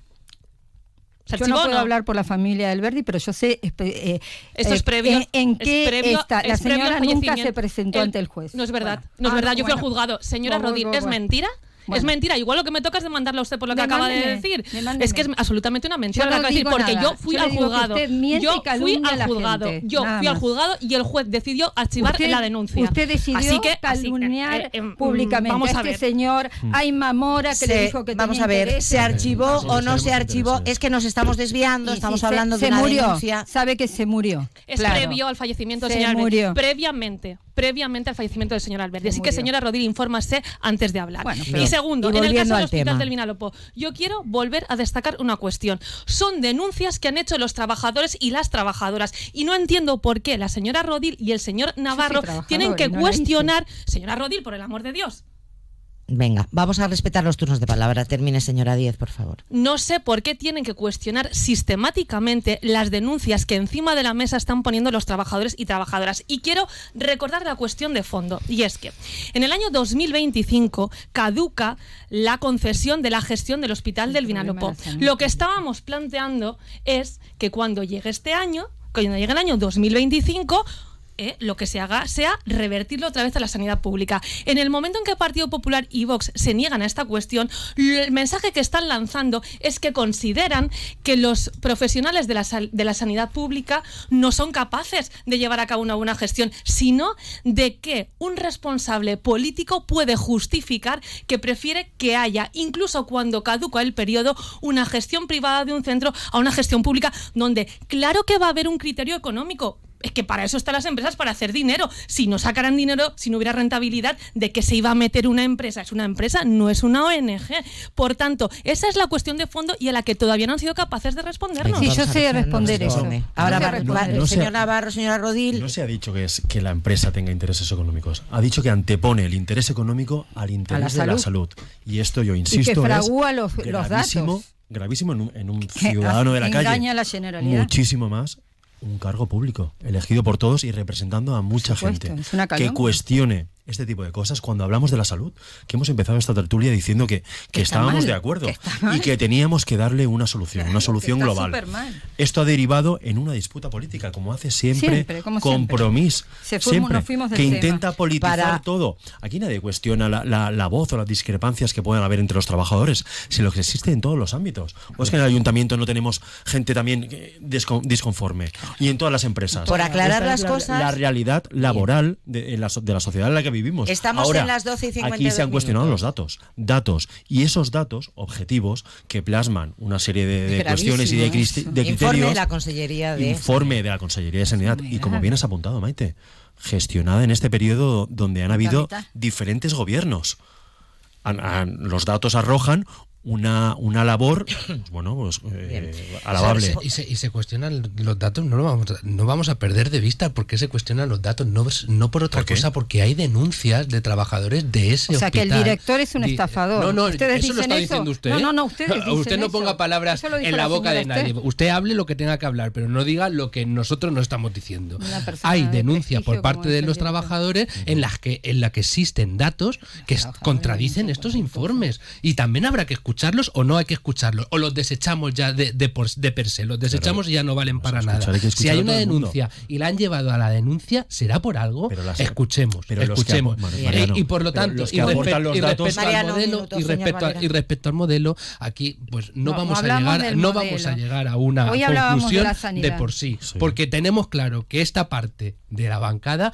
¿Se Yo no archivó puedo no? hablar por la familia del Verdi, pero yo sé eh, Esto es eh, previo. en, en es qué previo- está. La es señora nunca se presentó El- ante el juez. No es verdad, Bueno. no es Ah, verdad. Yo fui al bueno. juzgado. Señora Bueno, Rodil, bueno, ¿es bueno. mentira? Bueno. Es mentira. Igual lo que me toca es demandarla a usted por lo que acaba de decir. demándeme. Es que es absolutamente una mentira Yo lo que no acaba de decir, porque nada. yo fui Yo al juzgado. Yo fui al juzgado. gente. Yo Nada fui al juzgado y el juez decidió archivar Usted- la denuncia. Usted decidió así que, así que, calumniar eh, em, públicamente Vamos a a este ver. señor Ayma Mora que le Se- dijo que vamos tenía a ver. ¿se archivó Sí, o no se archivó? Es que nos estamos desviando, Y estamos si se- hablando se, de una murió, denuncia. Sabe que se murió. Es claro. previo al fallecimiento del Se señor murió. Previamente, previamente al fallecimiento del señor Alberti. Así que, señora Rodríguez, infórmase antes de hablar. Bueno, y segundo, y en el caso del al hospital tema. del Vinalopó, yo quiero volver a destacar una cuestión. Son denuncias que han hecho los trabajadores y las trabajadoras. Y no entiendo por qué la señora Rodil y el señor Navarro tienen que no cuestionar. Señora Rodil, por el amor de Dios. Venga, vamos a respetar los turnos de palabra. Termine, señora Díez, por favor. No sé por qué tienen que cuestionar sistemáticamente las denuncias que encima de la mesa están poniendo los trabajadores y trabajadoras. Y quiero recordar la cuestión de fondo, y es que en el año 2025 caduca la concesión de la gestión del Hospital del Vinalopó. Lo que estábamos planteando es que cuando llegue este año, cuando llegue el año 2025, eh, lo que se haga sea revertirlo otra vez a la sanidad pública. En el momento en que Partido Popular y Vox se niegan a esta cuestión, el mensaje que están lanzando es que consideran que los profesionales de la, de la sanidad pública no son capaces de llevar a cabo una buena gestión, sino de que un responsable político puede justificar que prefiere que haya, incluso cuando caduca el periodo, una gestión privada de un centro a una gestión pública, donde claro que va a haber un criterio económico, es que para eso están las empresas, para hacer dinero. Si no sacaran dinero, si no hubiera rentabilidad, ¿de qué se iba a meter una empresa? Es una empresa, no es una ONG. Por tanto, esa es la cuestión de fondo y a la que todavía no han sido capaces de respondernos. Sí, yo sé responder no, eso. Ahora. No señor sé- Navarro, señora Rodil. No se ha dicho que, es, que la empresa tenga intereses económicos. Ha dicho que antepone el interés económico al interés de la salud. Y esto, yo insisto, fragúa es los- los gravísimo, datos. gravísimo en un, en un Que ciudadano de la engaña calle. la Generalidad. Muchísimo más un cargo público, elegido por todos y representando a mucha supuesto, gente. es una que cuestione este tipo de cosas cuando hablamos de la salud, que hemos empezado esta tertulia diciendo que, que está estábamos mal, de acuerdo que y que teníamos que darle una solución, una solución global. Esto ha derivado en una disputa política, como hace siempre, Siempre, como siempre. compromiso, Se fuimos- siempre, que tema. intenta politizar Para- todo. Aquí nadie cuestiona la, la- la voz o las discrepancias que puedan haber entre los trabajadores, sino que existe en todos los ámbitos. O es que en el ayuntamiento no tenemos gente también eh, disconforme y en todas las empresas. Por aclarar Esta es las la- cosas- La realidad laboral de, de la sociedad en la que vivimos. Estamos Ahora, en las 12 y 52 Aquí se han cuestionado minutos. los datos. Datos. Y esos datos objetivos que plasman una serie de, de Es cuestiones y de, cristi- de Informe criterios. de la Consellería de... Informe de la Consellería de Sanidad. Y como bien has apuntado, Maite, gestionada en este periodo donde han habido diferentes gobiernos. Los datos arrojan una, una labor, pues, bueno, pues, eh, alabable. Y se, y se cuestionan los datos, no, lo vamos a, no vamos a perder de vista por qué se cuestionan los datos, no, no por otra cosa, porque hay denuncias de trabajadores de ese O sea, que el hospital. director es un estafador. No, no, ¿Ustedes eso lo dicen está eso? diciendo usted. No, ¿eh? no, no, ustedes dicen Usted no ponga eso. palabras lo en la la boca de nadie. Usted hable lo que tenga que hablar, pero no diga lo que nosotros no estamos diciendo. Hay de denuncias por parte de los trabajadores en las que en la que existen datos que contradicen estos informes y también habrá que escucharlos o no hay que escucharlos o los desechamos ya de, de, por- de per se, los desechamos y ya no valen para escuchar nada. hay Si hay una denuncia y la han llevado a la denuncia, será por algo. Pero las- escuchemos, pero que escuchemos. Mariano, y por lo tanto, los y, que aportan respe- los y datos- respecto Mariano, al modelo, minuto, y, respecto a- Valera. y respecto al modelo, aquí pues no, No, vamos a llegar, no vamos a llegar a una Hoy hablábamos de conclusión de, por sí, Sí. porque tenemos claro que esta parte de la bancada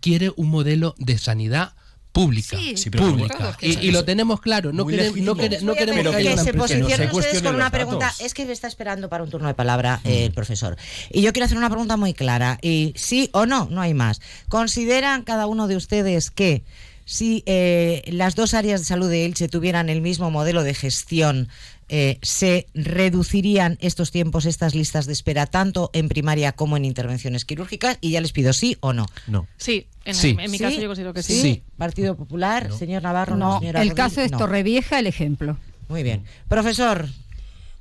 quiere un modelo de sanidad pública, Sí, Sí, pero pública. Y, y lo tenemos claro, no queremos, no quere- no queremos que se empresa. no se posicionen ustedes con una pregunta. datos. Es que está esperando para un turno de palabra eh, el profesor. Y yo quiero hacer una pregunta muy clara. Y sí o no, no hay más. ¿Consideran cada uno de ustedes que si eh, las dos áreas de salud de Elche tuvieran el mismo modelo de gestión, eh, ¿se reducirían estos tiempos, estas listas de espera, tanto en primaria como en intervenciones quirúrgicas? Y ya les pido sí o no. No. Sí, en, Sí. en mi ¿Sí? caso yo considero que sí. Sí. Partido Popular, señor Navarro, No, señora el Rodríguez, caso es no. Torrevieja el ejemplo. Muy bien. Profesor,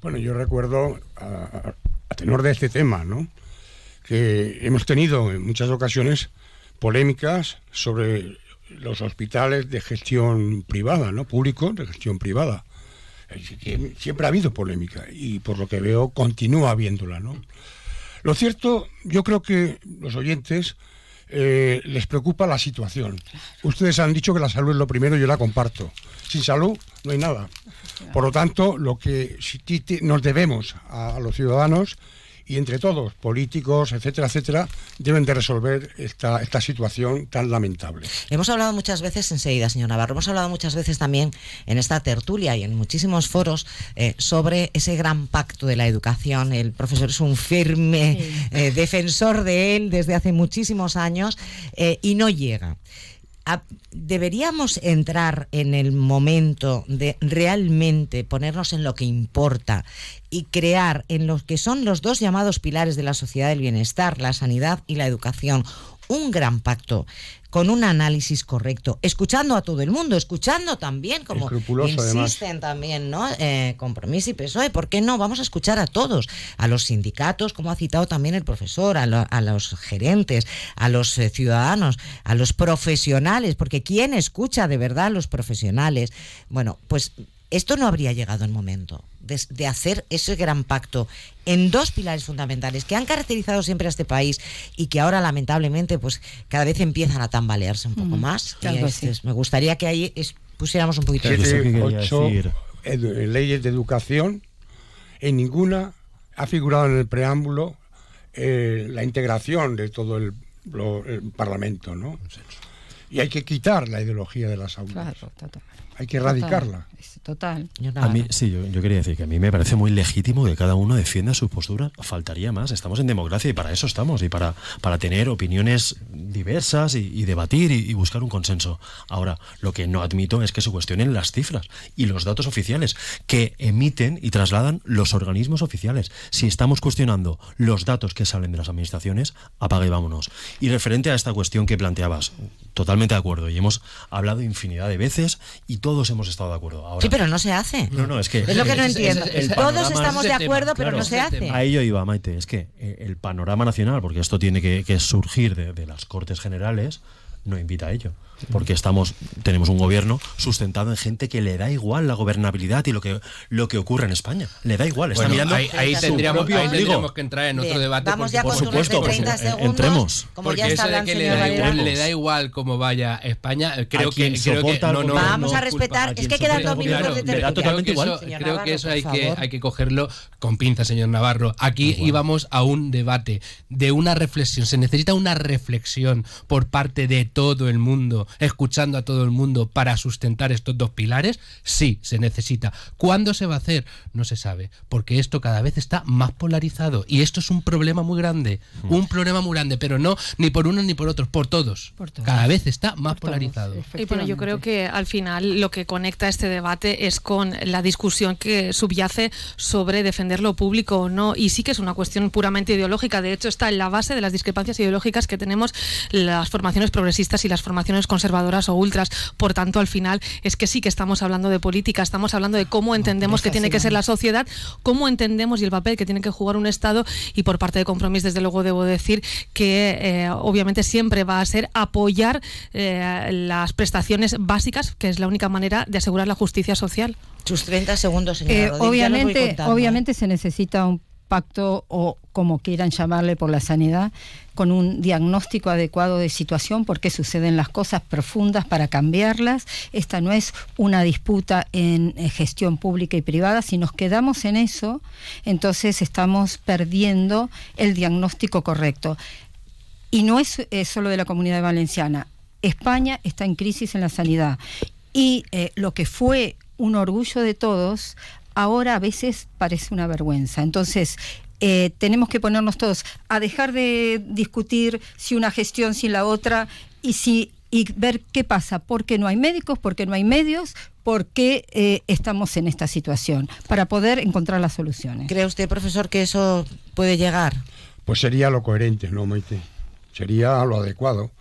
Bueno, yo recuerdo, a, a- a tenor de este tema, ¿no? que hemos tenido en muchas ocasiones polémicas sobre los hospitales de gestión privada, ¿no? Públicos de gestión privada. Que Siempre ha habido polémica y por lo que veo continúa habiéndola, ¿no? Lo cierto, yo creo que los oyentes eh, les preocupa la situación. Ustedes han dicho que la salud es lo primero, yo la comparto. Sin salud no hay nada. Por lo tanto, lo que nos debemos a los ciudadanos y entre todos, políticos, etcétera, etcétera, deben de resolver esta, esta situación tan lamentable. hemos hablado muchas veces enseguida, señor Navarro, hemos hablado muchas veces también en esta tertulia y en muchísimos foros eh, sobre ese gran pacto de la educación. El profesor es un firme eh, defensor de él desde hace muchísimos años eh, y no llega. Deberíamos entrar en el momento de realmente ponernos en lo que importa y crear en lo que son los dos llamados pilares de la sociedad del bienestar, la sanidad y la educación, un gran pacto con un análisis correcto, escuchando a todo el mundo, escuchando también, como Escrupuloso, además. insisten también, ¿no? Eh, Compromiso y PSOE, ¿por qué no? Vamos a escuchar a todos, a los sindicatos, como ha citado también el profesor, a, lo- a los gerentes, a los eh, ciudadanos, a los profesionales, porque ¿quién escucha de verdad a los profesionales? Bueno, pues esto no habría llegado el momento de, de hacer ese gran pacto en dos pilares fundamentales que han caracterizado siempre a este país y que ahora lamentablemente pues cada vez empiezan a tambalearse un poco más. claro Y que este sí. es- me gustaría que ahí es- pusiéramos un poquito de Sí, sí. Siete, ¿qué quería ocho edu- leyes de educación, en ninguna ha figurado en el preámbulo eh, la integración de todo el, lo- el Parlamento, ¿no? Y hay que quitar la ideología de las aulas. Claro, total. Hay que erradicarla. Total, A mí, sí, yo, yo quería decir que a mí me parece muy legítimo que cada uno defienda su postura. Faltaría más. Estamos en democracia y para eso estamos. Y para, para tener opiniones diversas y, y debatir y, y buscar un consenso. Ahora, lo que no admito es que se cuestionen las cifras y los datos oficiales que emiten y trasladan los organismos oficiales. Si estamos cuestionando los datos que salen de las administraciones, apaga y vámonos. Y referente a esta cuestión que planteabas, totalmente de acuerdo. Y hemos hablado infinidad de veces y todos hemos estado de acuerdo. Ahora, Sí, pero no se hace. no, no, es que Es lo que no entiendo. es Todos panorama, estamos de tema, acuerdo, pero claro, no se hace. tema. A ello iba, Maite. Es que eh, el panorama nacional, porque esto tiene que, que surgir de, de las Cortes Generales, no invita a ello. Porque estamos, tenemos un gobierno sustentado en gente que le da igual la gobernabilidad y lo que, lo que ocurre en España. Le da igual. Está Bueno, mirando ahí, tendríamos, ahí que entrar en otro Bien, debate. vamos porque, ya por supuesto, de 30 porque, eh, segundos. entremos. Como porque ya está eso de que le da, igual, le da igual cómo vaya España, creo que, creo que no, no, Vamos no a es respetar. culpa- Es que quedan dos minutos de tertulia. totalmente creo que igual. creo Navarro, que eso hay que, hay que cogerlo con pinza, señor Navarro. Aquí íbamos a un debate de una reflexión. Se necesita una reflexión por parte de todo el mundo, escuchando a todo el mundo para sustentar estos dos pilares. Sí, se necesita. ¿Cuándo se va a hacer? No se sabe, porque esto cada vez está más polarizado y esto es un problema muy grande, un problema muy grande, pero no ni por unos ni por otros, por todos. Por todos. Cada vez está más Por todos, polarizado. Y bueno, yo creo que al final lo que conecta este debate es con la discusión que subyace sobre defender lo público o no. Y sí que es una cuestión puramente ideológica. De hecho, está en la base de las discrepancias ideológicas que tenemos las formaciones progresistas y las formaciones conservadoras o ultras. Por tanto, al final es que sí que estamos hablando de política, estamos hablando de cómo entendemos que tiene que ser la sociedad, cómo entendemos y el papel que tiene que jugar un Estado. Y por parte de Compromís, desde luego, debo decir que eh, obviamente siempre va a ser apoyar eh, las prestaciones básicas, que es la única manera de asegurar la justicia social. Sus 30 segundos, señora Eh, Rodríguez, obviamente, contando, obviamente se necesita un pacto o como quieran llamarle por la sanidad, con un diagnóstico adecuado de situación, por qué suceden las cosas profundas para cambiarlas. Esta no es una disputa en eh, gestión pública y privada. Si nos quedamos en eso, entonces estamos perdiendo el diagnóstico correcto. Y no es solo de la comunidad valenciana. España está en crisis en la sanidad. Y eh, lo que fue un orgullo de todos, ahora a veces parece una vergüenza. Entonces, eh, tenemos que ponernos todos a dejar de discutir si una gestión, si la otra, y si y ver qué pasa, por qué no hay médicos, por qué no hay medios, por qué eh, estamos en esta situación, para poder encontrar las soluciones. ¿Cree usted, profesor, que eso puede llegar? Pues sería lo coherente, ¿no, Maite? Sería lo adecuado.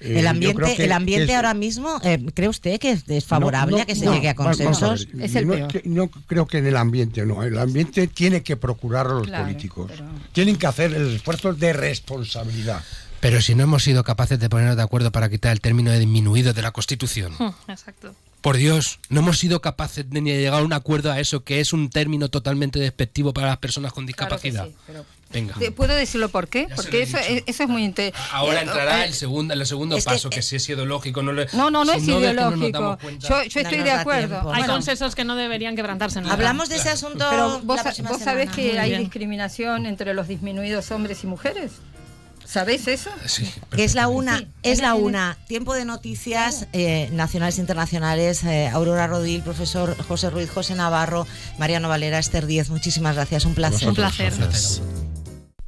Eh, el ambiente, el ambiente ahora mismo, eh, ¿cree usted que es favorable a que se llegue a consensos? es el no, no, creo que en el ambiente, no. El ambiente tiene que procurar a los políticos. Tienen que hacer el esfuerzo de responsabilidad. Pero si no hemos sido capaces de ponernos de acuerdo para quitar el término de disminuido de la Constitución. Exacto. Por Dios, no hemos sido capaces de ni llegar a un acuerdo a eso, que es un término totalmente despectivo para las personas con discapacidad. Venga. ¿Puedo decirlo por qué? Porque eso es, eso es muy interesante. Ahora entrará el segundo, el segundo paso, que, si es ideológico no le, No, no, no es ideológico. yo, yo estoy de acuerdo. Hay consensos que no deberían quebrarse nada. Hablamos de ese asunto. Pero vos, vos sabés que hay discriminación entre los disminuidos hombres y mujeres. ¿Sabéis eso? Sí. Es la una, es la una. Tiempo de noticias eh, nacionales e internacionales. Eh, Aurora Rodil, profesor José Ruiz, José Navarro, Mariano Valera, Esther Díez. Muchísimas gracias. Un placer. Un placer.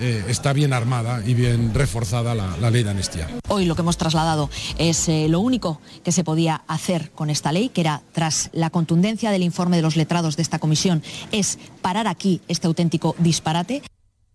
eh, está bien armada y bien reforzada la, ley de amnistía. Hoy lo que hemos trasladado es eh, lo único que se podía hacer con esta ley, que era, tras la contundencia del informe de los letrados de esta comisión, es parar aquí este auténtico disparate.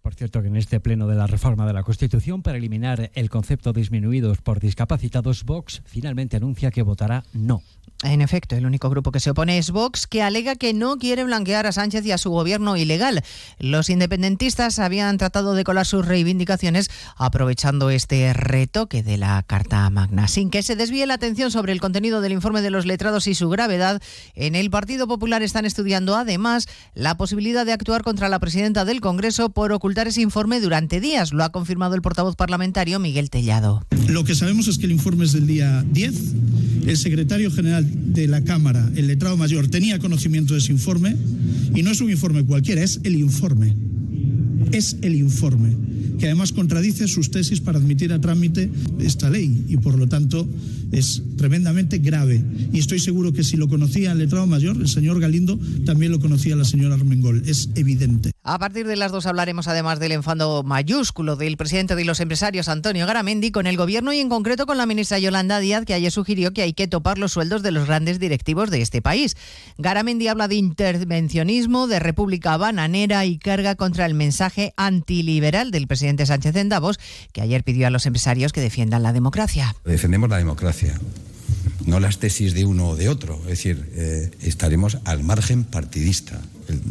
Por cierto, que en este pleno de la reforma de la Constitución para eliminar el concepto disminuidos por discapacitados, Vox finalmente anuncia que votará no. En efecto, el único grupo que se opone es Vox, que alega que no quiere blanquear a Sánchez y a su gobierno ilegal. Los independentistas habían tratado de colar sus reivindicaciones aprovechando este retoque de la Carta Magna. Sin que se desvíe la atención sobre el contenido del informe de los letrados y su gravedad, en el Partido Popular están estudiando además la posibilidad de actuar contra la presidenta del Congreso por ocultar ese informe durante días. Lo ha confirmado el portavoz parlamentario Miguel Tellado. Lo que sabemos es que el informe es del día 10. El secretario general de la Cámara, el letrado mayor, tenía conocimiento de ese informe y no es un informe cualquiera, es el informe. Es el informe que además contradice sus tesis para admitir a trámite esta ley y por lo tanto es tremendamente grave. Y estoy seguro que si lo conocía el letrado mayor, el señor Galindo, también lo conocía la señora Armengol. Es evidente. A partir de las dos hablaremos además del enfado mayúsculo del presidente de los empresarios Antonio Garamendi con el gobierno y en concreto con la ministra Yolanda Díaz que ayer sugirió que hay que topar los sueldos de los grandes directivos de este país. Garamendi habla de intervencionismo, de república bananera y carga contra el mensaje antiliberal del presidente Sánchez en Davos que ayer pidió a los empresarios que defiendan la democracia. Defendemos la democracia no las tesis de uno o de otro. Es decir, eh, estaremos al margen partidista.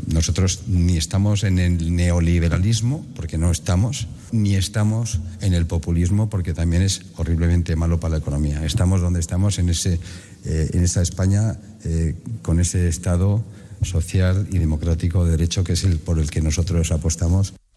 Nosotros ni estamos en el neoliberalismo, porque no estamos, ni estamos en el populismo, porque también es horriblemente malo para la economía. Estamos donde estamos, en, ese, eh, en esa España, eh, con ese Estado social y democrático de derecho que es el por el que nosotros apostamos.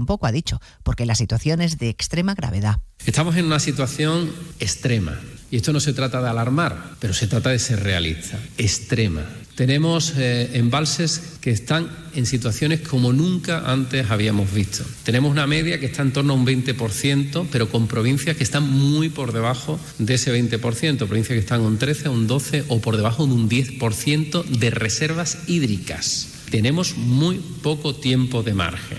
un poco, ha dicho, porque la situación es de extrema gravedad. Estamos en una situación extrema, Y esto no se trata de alarmar, pero se trata de ser realista, extrema. Tenemos eh, embalses que están en situaciones como nunca antes habíamos visto. Tenemos una media que está en torno a un 20%, pero con provincias que están muy por debajo de ese 20%, provincias que están un 13, un 12 o por debajo de un 10% de reservas hídricas. Tenemos muy poco tiempo de margen.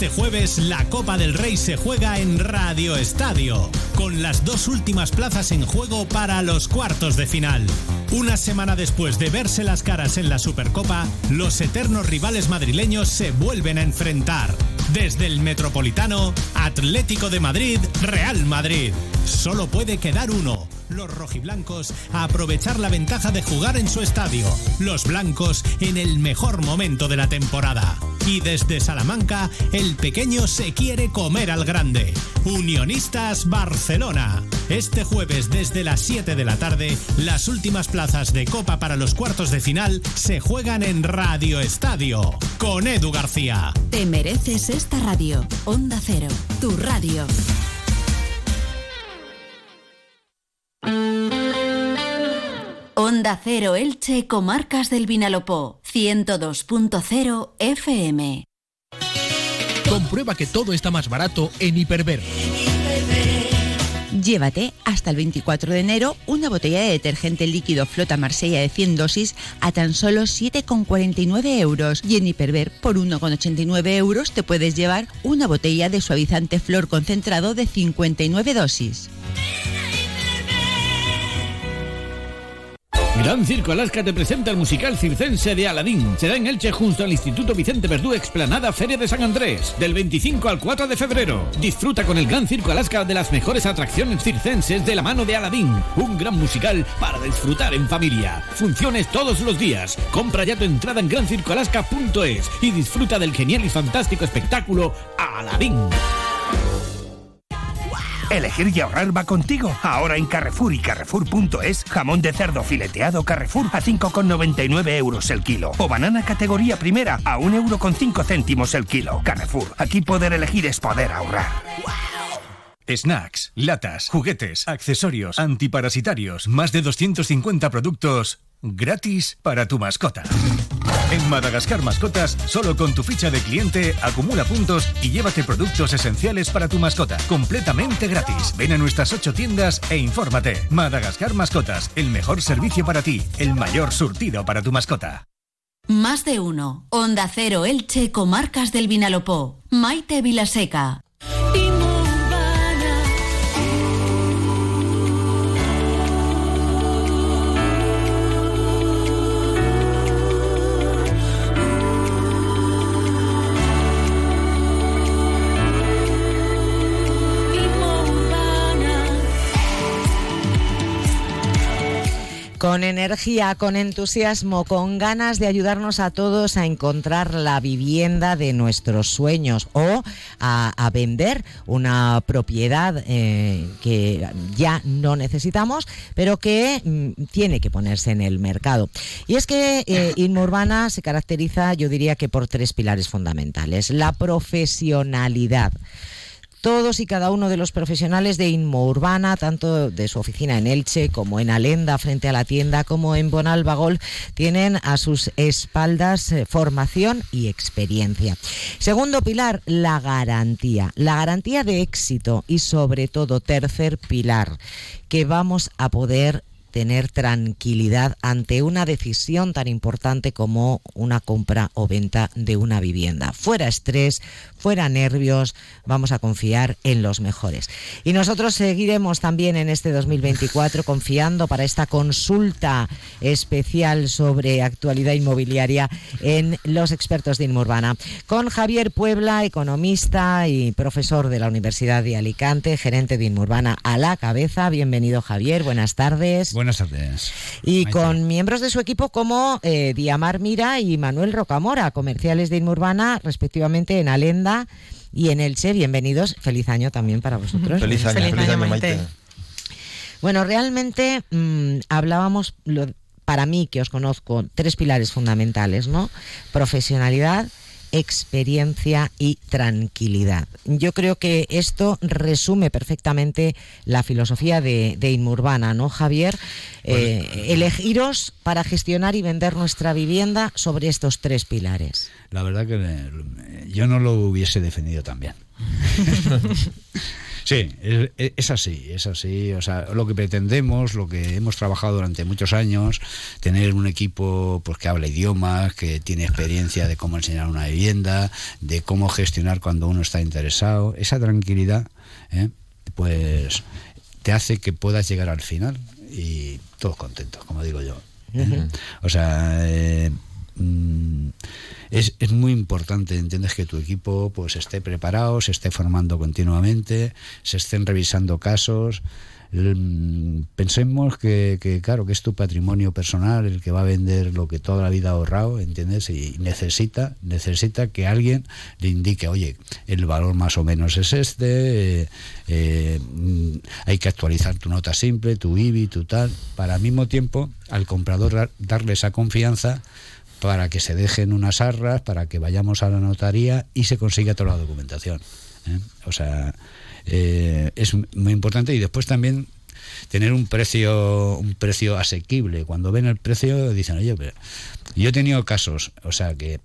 Este jueves la Copa del Rey se juega en Radio Estadio, con las dos últimas plazas en juego para los cuartos de final. Una semana después de verse las caras en la Supercopa, los eternos rivales madrileños se vuelven a enfrentar. Desde el Metropolitano, Atlético de Madrid, Real Madrid. Solo puede quedar uno los rojiblancos a aprovechar la ventaja de jugar en su estadio. Los blancos en el mejor momento de la temporada. Y desde Salamanca, el pequeño se quiere comer al grande. Unionistas Barcelona. Este jueves desde las 7 de la tarde, las últimas plazas de Copa para los cuartos de final se juegan en Radio Estadio. Con Edu García. Te mereces esta radio. Onda Cero, tu radio. Onda Cero Elche, Comarcas del Vinalopó, 102.0 FM. Comprueba que todo está más barato en Hiperver. Llévate hasta el 24 de enero una botella de detergente líquido Flota Marsella de 100 dosis a tan solo 7,49 euros. Y en Hiperver, por 1,89 euros, te puedes llevar una botella de suavizante flor concentrado de 59 dosis. Gran Circo Alaska te presenta el musical circense de Aladín. Será en Elche junto al Instituto Vicente Verdú Explanada Feria de San Andrés, del 25 al 4 de febrero. Disfruta con el Gran Circo Alaska de las mejores atracciones circenses de la mano de Aladín. Un gran musical para disfrutar en familia. Funciones todos los días. Compra ya tu entrada en grancircoalaska.es y disfruta del genial y fantástico espectáculo Aladín. Elegir y ahorrar va contigo. Ahora en Carrefour y Carrefour.es, jamón de cerdo fileteado Carrefour a 5,99 euros el kilo. O banana categoría primera a 1 euro con 5 céntimos el kilo. Carrefour, aquí poder elegir es poder ahorrar. Snacks, latas, juguetes, accesorios, antiparasitarios, más de 250 productos gratis para tu mascota. En Madagascar Mascotas, solo con tu ficha de cliente acumula puntos y llévate productos esenciales para tu mascota, completamente gratis. Ven a nuestras ocho tiendas e infórmate. Madagascar Mascotas, el mejor servicio para ti, el mayor surtido para tu mascota. Más de uno. Onda Cero Elche, Comarcas del Vinalopó. Maite Vilaseca. Con energía, con entusiasmo, con ganas de ayudarnos a todos a encontrar la vivienda de nuestros sueños o a, vender una propiedad eh, que ya no necesitamos, pero que mm, tiene que ponerse en el mercado. Y es que eh, Inmurbana se caracteriza, yo diría que por tres pilares fundamentales. La profesionalidad Todos y cada uno de los profesionales de Inmo Urbana, tanto de su oficina en Elche como en Alenda, frente a la tienda, como en Bonalbagol, tienen a sus espaldas eh, formación y experiencia. Segundo pilar, la garantía. La garantía de éxito y sobre todo tercer pilar, que vamos a poder tener tranquilidad ante una decisión tan importante como una compra o venta de una vivienda. Fuera estrés, fuera nervios, vamos a confiar en los mejores. Y nosotros seguiremos también en este 2024 confiando para esta consulta especial sobre actualidad inmobiliaria en los expertos de Inmurbana. Con Javier Puebla, economista y profesor de la Universidad de Alicante, gerente de Inmurbana a la cabeza. Bienvenido Javier, buenas tardes. Buenas tardes. Y con miembros de su equipo como eh, Diamar Mira y Manuel Rocamora, comerciales de Inmurbana, respectivamente en Alenda y en Elche. Bienvenidos. Feliz año también para vosotros. Feliz año, feliz, año, Maite. Bueno, realmente mm, hablábamos, lo, para mí que os conozco, tres pilares fundamentales, ¿no? Profesionalidad, experiencia y tranquilidad. Yo creo que esto resume perfectamente la filosofía de, de Inmurbana, ¿no, Javier? Eh, elegiros para gestionar y vender nuestra vivienda sobre estos tres pilares. La verdad que eh, yo no lo hubiese defendido tan bien. Sí, es, es, así, es así. O sea, lo que pretendemos, lo que hemos trabajado durante muchos años, tener un equipo pues que habla idiomas, que tiene experiencia de cómo enseñar una vivienda, de cómo gestionar cuando uno está interesado, esa tranquilidad, ¿eh? pues te hace que puedas llegar al final y todos contentos, como digo yo. Uh -huh. O sea, eh, es, es, muy importante, entiendes, que tu equipo pues esté preparado, se esté formando continuamente, se estén revisando casos. Pensemos que, que, claro, que es tu patrimonio personal el que va a vender lo que toda la vida ha ahorrado, ¿entiendes? Y necesita, necesita que alguien le indique, oye, el valor más o menos es este, eh, eh, hay que actualizar tu nota simple, tu IBI, tu tal, para al mismo tiempo al comprador darle esa confianza para que se dejen unas arras, para que vayamos a la notaría y se consiga toda la documentación. ¿eh? O sea, eh, es muy importante y después también tener un precio un precio asequible. Cuando ven el precio dicen, oye, pero yo he tenido casos, o sea, que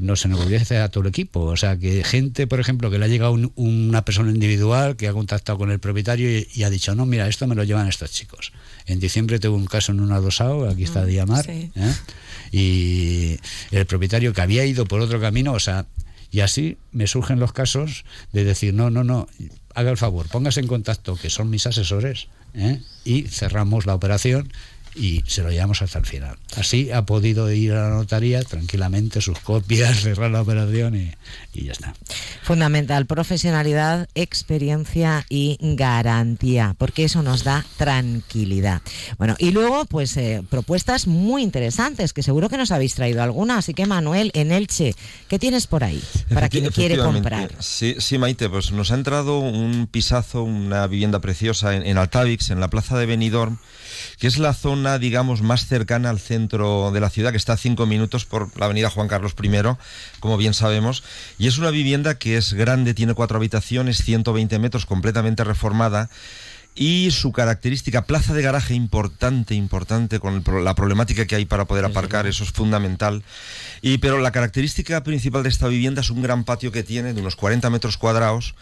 no se nos olvide a todo el equipo. O sea, que gente, por ejemplo, que le ha llegado un, una persona individual que ha contactado con el propietario y, y, ha dicho, no, mira, esto me lo llevan estos chicos. En diciembre tuve un caso en un adosado, aquí está Diamar, sí. ¿eh? y el propietario que había ido por otro camino, o sea, y así me surgen los casos de decir, no, no, no, haga el favor, póngase en contacto, que son mis asesores, ¿eh? y cerramos la operación y se lo llevamos hasta el final. Así ha podido ir a la notaría tranquilamente, sus copias, cerrar la operación y, y, ya está. Fundamental, profesionalidad, experiencia y garantía, porque eso nos da tranquilidad. Bueno, y luego, pues eh, propuestas muy interesantes, que seguro que nos habéis traído alguna. Así que, Manuel, en Elche, ¿qué tienes por ahí para quien quiere comprar? Sí, sí, Maite, pues nos ha entrado un pisazo, una vivienda preciosa en, en Altavix, en la plaza de Benidorm que es la zona, digamos, más cercana al centro de la ciudad, que está a cinco minutos por la avenida Juan Carlos I, como bien sabemos, y es una vivienda que es grande, tiene cuatro habitaciones, 120 metros, completamente reformada, y su característica, plaza de garaje importante, importante, con el, la problemática que hay para poder aparcar, eso es fundamental. Y, pero la característica principal de esta vivienda es un gran patio que tiene de unos 40 metros cuadrados,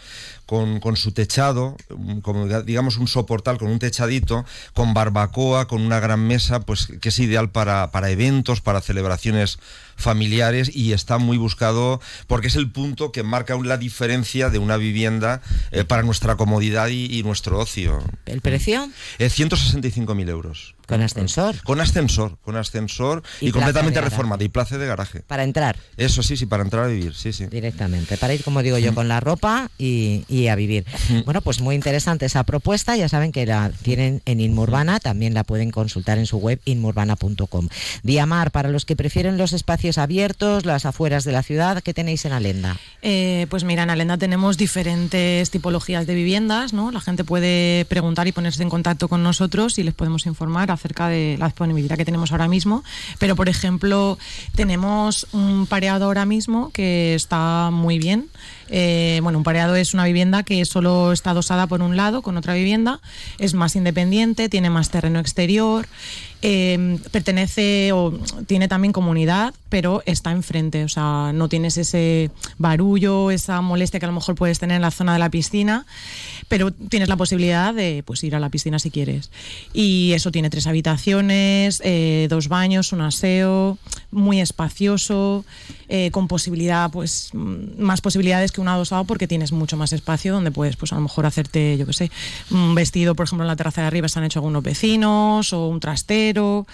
con, con, su techado, como digamos un soportal con un techadito, con barbacoa, con una gran mesa, pues que es ideal para, para eventos, para celebraciones familiares y está muy buscado porque es el punto que marca la diferencia de una vivienda eh, para nuestra comodidad y, y, nuestro ocio. ¿El precio? Eh, 165.000 euros. ¿Con ascensor? Con ascensor, con ascensor y, y completamente reformada y plaza de garaje. Para entrar. Eso sí, sí, para entrar a vivir, sí, sí. Directamente, para ir, como digo yo, con la ropa y, y a vivir. Bueno, pues muy interesante esa propuesta, ya saben que la tienen en Inmurbana, también la pueden consultar en su web inmurbana.com. Diamar, para los que prefieren los espacios abiertos, las afueras de la ciudad, ¿qué tenéis en Alenda? Eh, pues mira, en Alenda tenemos diferentes tipologías de viviendas, ¿no? La gente puede preguntar y ponerse en contacto con nosotros y les podemos informar acerca de la disponibilidad que tenemos ahora mismo. Pero, por ejemplo, tenemos un pareado ahora mismo que está muy bien. Eh, bueno, un pareado es una vivienda que solo está adosada por un lado con otra vivienda, es más independiente, tiene más terreno exterior, eh, pertenece o tiene también comunidad, pero está enfrente, o sea, no tienes ese barullo, esa molestia que a lo mejor puedes tener en la zona de la piscina, pero tienes la posibilidad de pues, ir a la piscina si quieres. Y eso tiene tres habitaciones, eh, dos baños, un aseo, muy espacioso, eh, con posibilidad, pues, más posibilidades que un adosado porque tienes mucho más espacio donde puedes, pues, a lo mejor hacerte, yo qué sé, un vestido, por ejemplo, en la terraza de arriba se han hecho algunos vecinos o un trastero.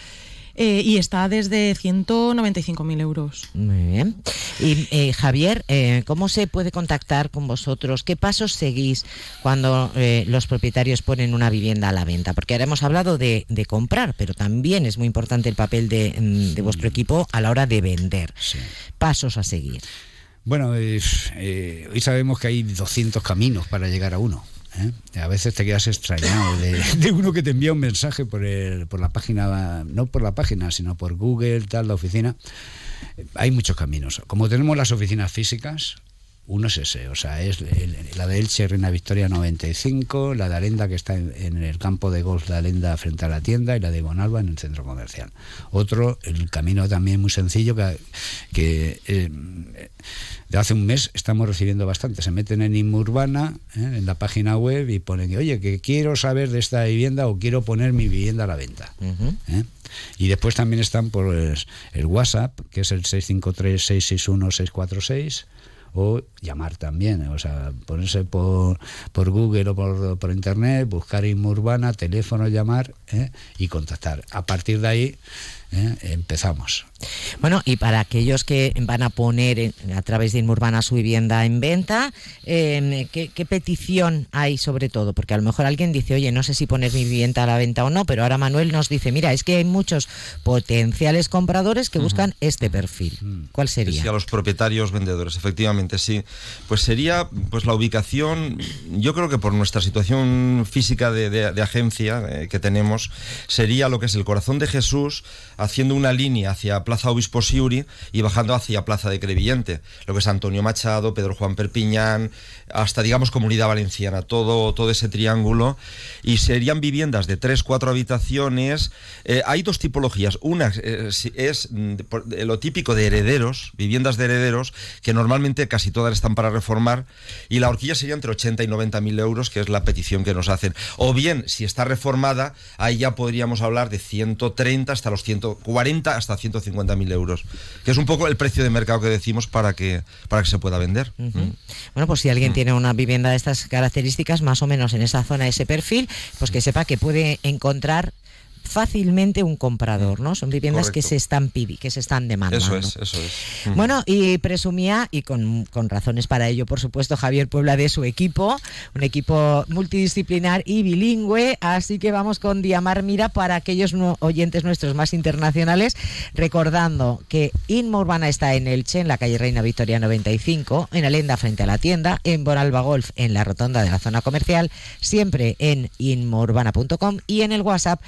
eh, y está desde 195.000 euros. Muy bien. Y eh, Javier, eh, ¿cómo se puede contactar con vosotros? ¿Qué pasos seguís cuando eh, los propietarios ponen una vivienda a la venta? Porque ahora hemos hablado de, de comprar, pero también es muy importante el papel de, mm, de vuestro equipo a la hora de vender. Pasos a seguir. Bueno, es, eh, hoy sabemos que hay 200 caminos para llegar a uno. ¿eh? A veces te quedas extrañado de, de uno que te envía un mensaje por, el, por la página, no por la página, sino por Google, tal, la oficina. Hay muchos caminos. Como tenemos las oficinas físicas, uno es ese, o sea, es el- la de Elche, Reina Victoria 95, la de Alenda que está en, en el campo de golf de Alenda frente a la tienda y la de Bonalba en el centro comercial. Otro, el camino también muy sencillo que, que eh, de hace un mes estamos recibiendo bastante. Se meten en Inmurbana, ¿eh? en la página web y ponen, oye, que quiero saber de esta vivienda o quiero poner mi vivienda a la venta. ¿eh? Y después también están por el, el WhatsApp, que es el 653-661-646, o llamar también, o sea, ponerse por, por Google o por, por Internet, buscar Inmurbana, teléfono, llamar ¿eh? y contactar. A partir de ahí ¿eh? empezamos. Bueno, y para aquellos que van a poner en- a través de Inmurbana su vivienda en venta, eh, ¿qué, qué petición hay sobre todo? Porque a lo mejor alguien dice, oye, no sé si poner mi vivienda a la venta o no, pero ahora Manuel nos dice, mira, es que hay muchos potenciales compradores que buscan este perfil. ¿Cuál sería? Sí, a los propietarios vendedores, efectivamente, sí. Pues sería pues la ubicación, yo creo que por nuestra situación física de, de- de agencia eh, que tenemos, sería lo que es el corazón de Jesús, haciendo una línea hacia Plaza Obispo Siuri y bajando hacia Plaza de Crevillente, lo que es Antonio Machado, Pedro Juan Perpiñán, hasta digamos Comunidad Valenciana, todo, todo ese triángulo, y serían viviendas de tres, cuatro habitaciones. Eh, hay dos tipologías, una eh, es mm, de lo típico de herederos, viviendas de herederos, que normalmente casi todas están para reformar, y la horquilla sería entre 80 y 90 mil euros, que es la petición que nos hacen. O bien, si está reformada, ahí ya podríamos hablar de 130 hasta los 140 hasta 150 mil euros, que es un poco el precio de mercado que decimos para que, para que se pueda vender. Mm. Bueno, pues si alguien tiene una vivienda de estas características, más o menos en esa zona, ese perfil, pues que sepa que puede encontrar fácilmente un comprador, ¿no? Son viviendas que se están que se están demandando. Eso es, eso es. Bueno, y presumía, y con, con razones para ello, por supuesto, Javier Puebla de su equipo, un equipo multidisciplinar y bilingüe, así que vamos con Diamar Mira para aquellos oyentes nuestros más internacionales, recordando que Inma Urbana está en Elche, en la calle Reina Victoria 95, en Alenda frente a la tienda, en Boralba Golf, en la rotonda de la zona comercial, siempre en inmourbana.com y en el WhatsApp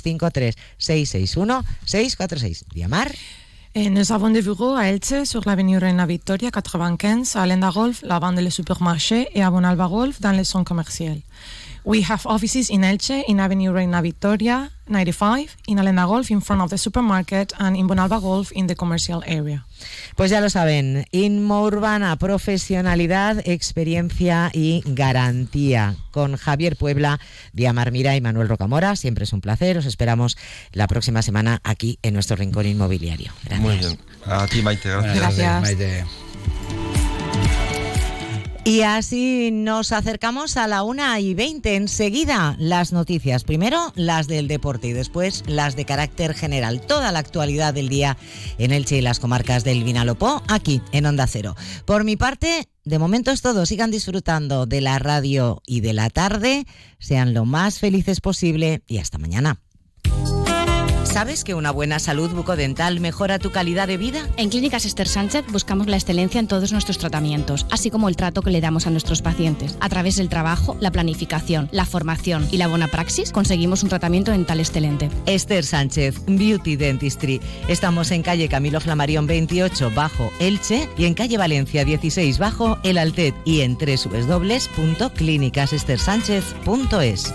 653-661-646. Diamar. Et nous avons des bureaux à Elche, sur l'avenue Reina Victoria 95, à Lenda Golf, la bande les supermarchés, et à Bonalba Golf, dans les zones commerciales. We have offices in Elche, in Avenue Reina Victoria 95, in Alenda Golf, in front of the supermarket, and in Bonalba Golf, in the commercial area. Pues ya lo saben, Inmo Urbana, profesionalidad, experiencia y garantía. Con Javier Puebla, Diamar Mira y Manuel Rocamora, siempre es un placer. Os esperamos la próxima semana aquí en nuestro rincón inmobiliario. Gracias. Muy bien. A ti, Maite, gracias. Gracias. Maite. Y así nos acercamos a la una y 20. Enseguida las noticias. Primero las del deporte y después las de carácter general. Toda la actualidad del día en Elche y las comarcas del Vinalopó, aquí en Onda Cero. Por mi parte, de momento es todo. Sigan disfrutando de la radio y de la tarde. Sean lo más felices posible y hasta mañana. ¿Sabes que una buena salud bucodental mejora tu calidad de vida? En Clínicas Esther Sánchez buscamos la excelencia en todos nuestros tratamientos, así como el trato que le damos a nuestros pacientes. A través del trabajo, la planificación, la formación y la buena praxis conseguimos un tratamiento dental excelente. Esther Sánchez, Beauty Dentistry. Estamos en calle Camilo Flamarión 28 bajo Elche y en calle Valencia 16 bajo El Altet y en www.clínicasestersánchez.es.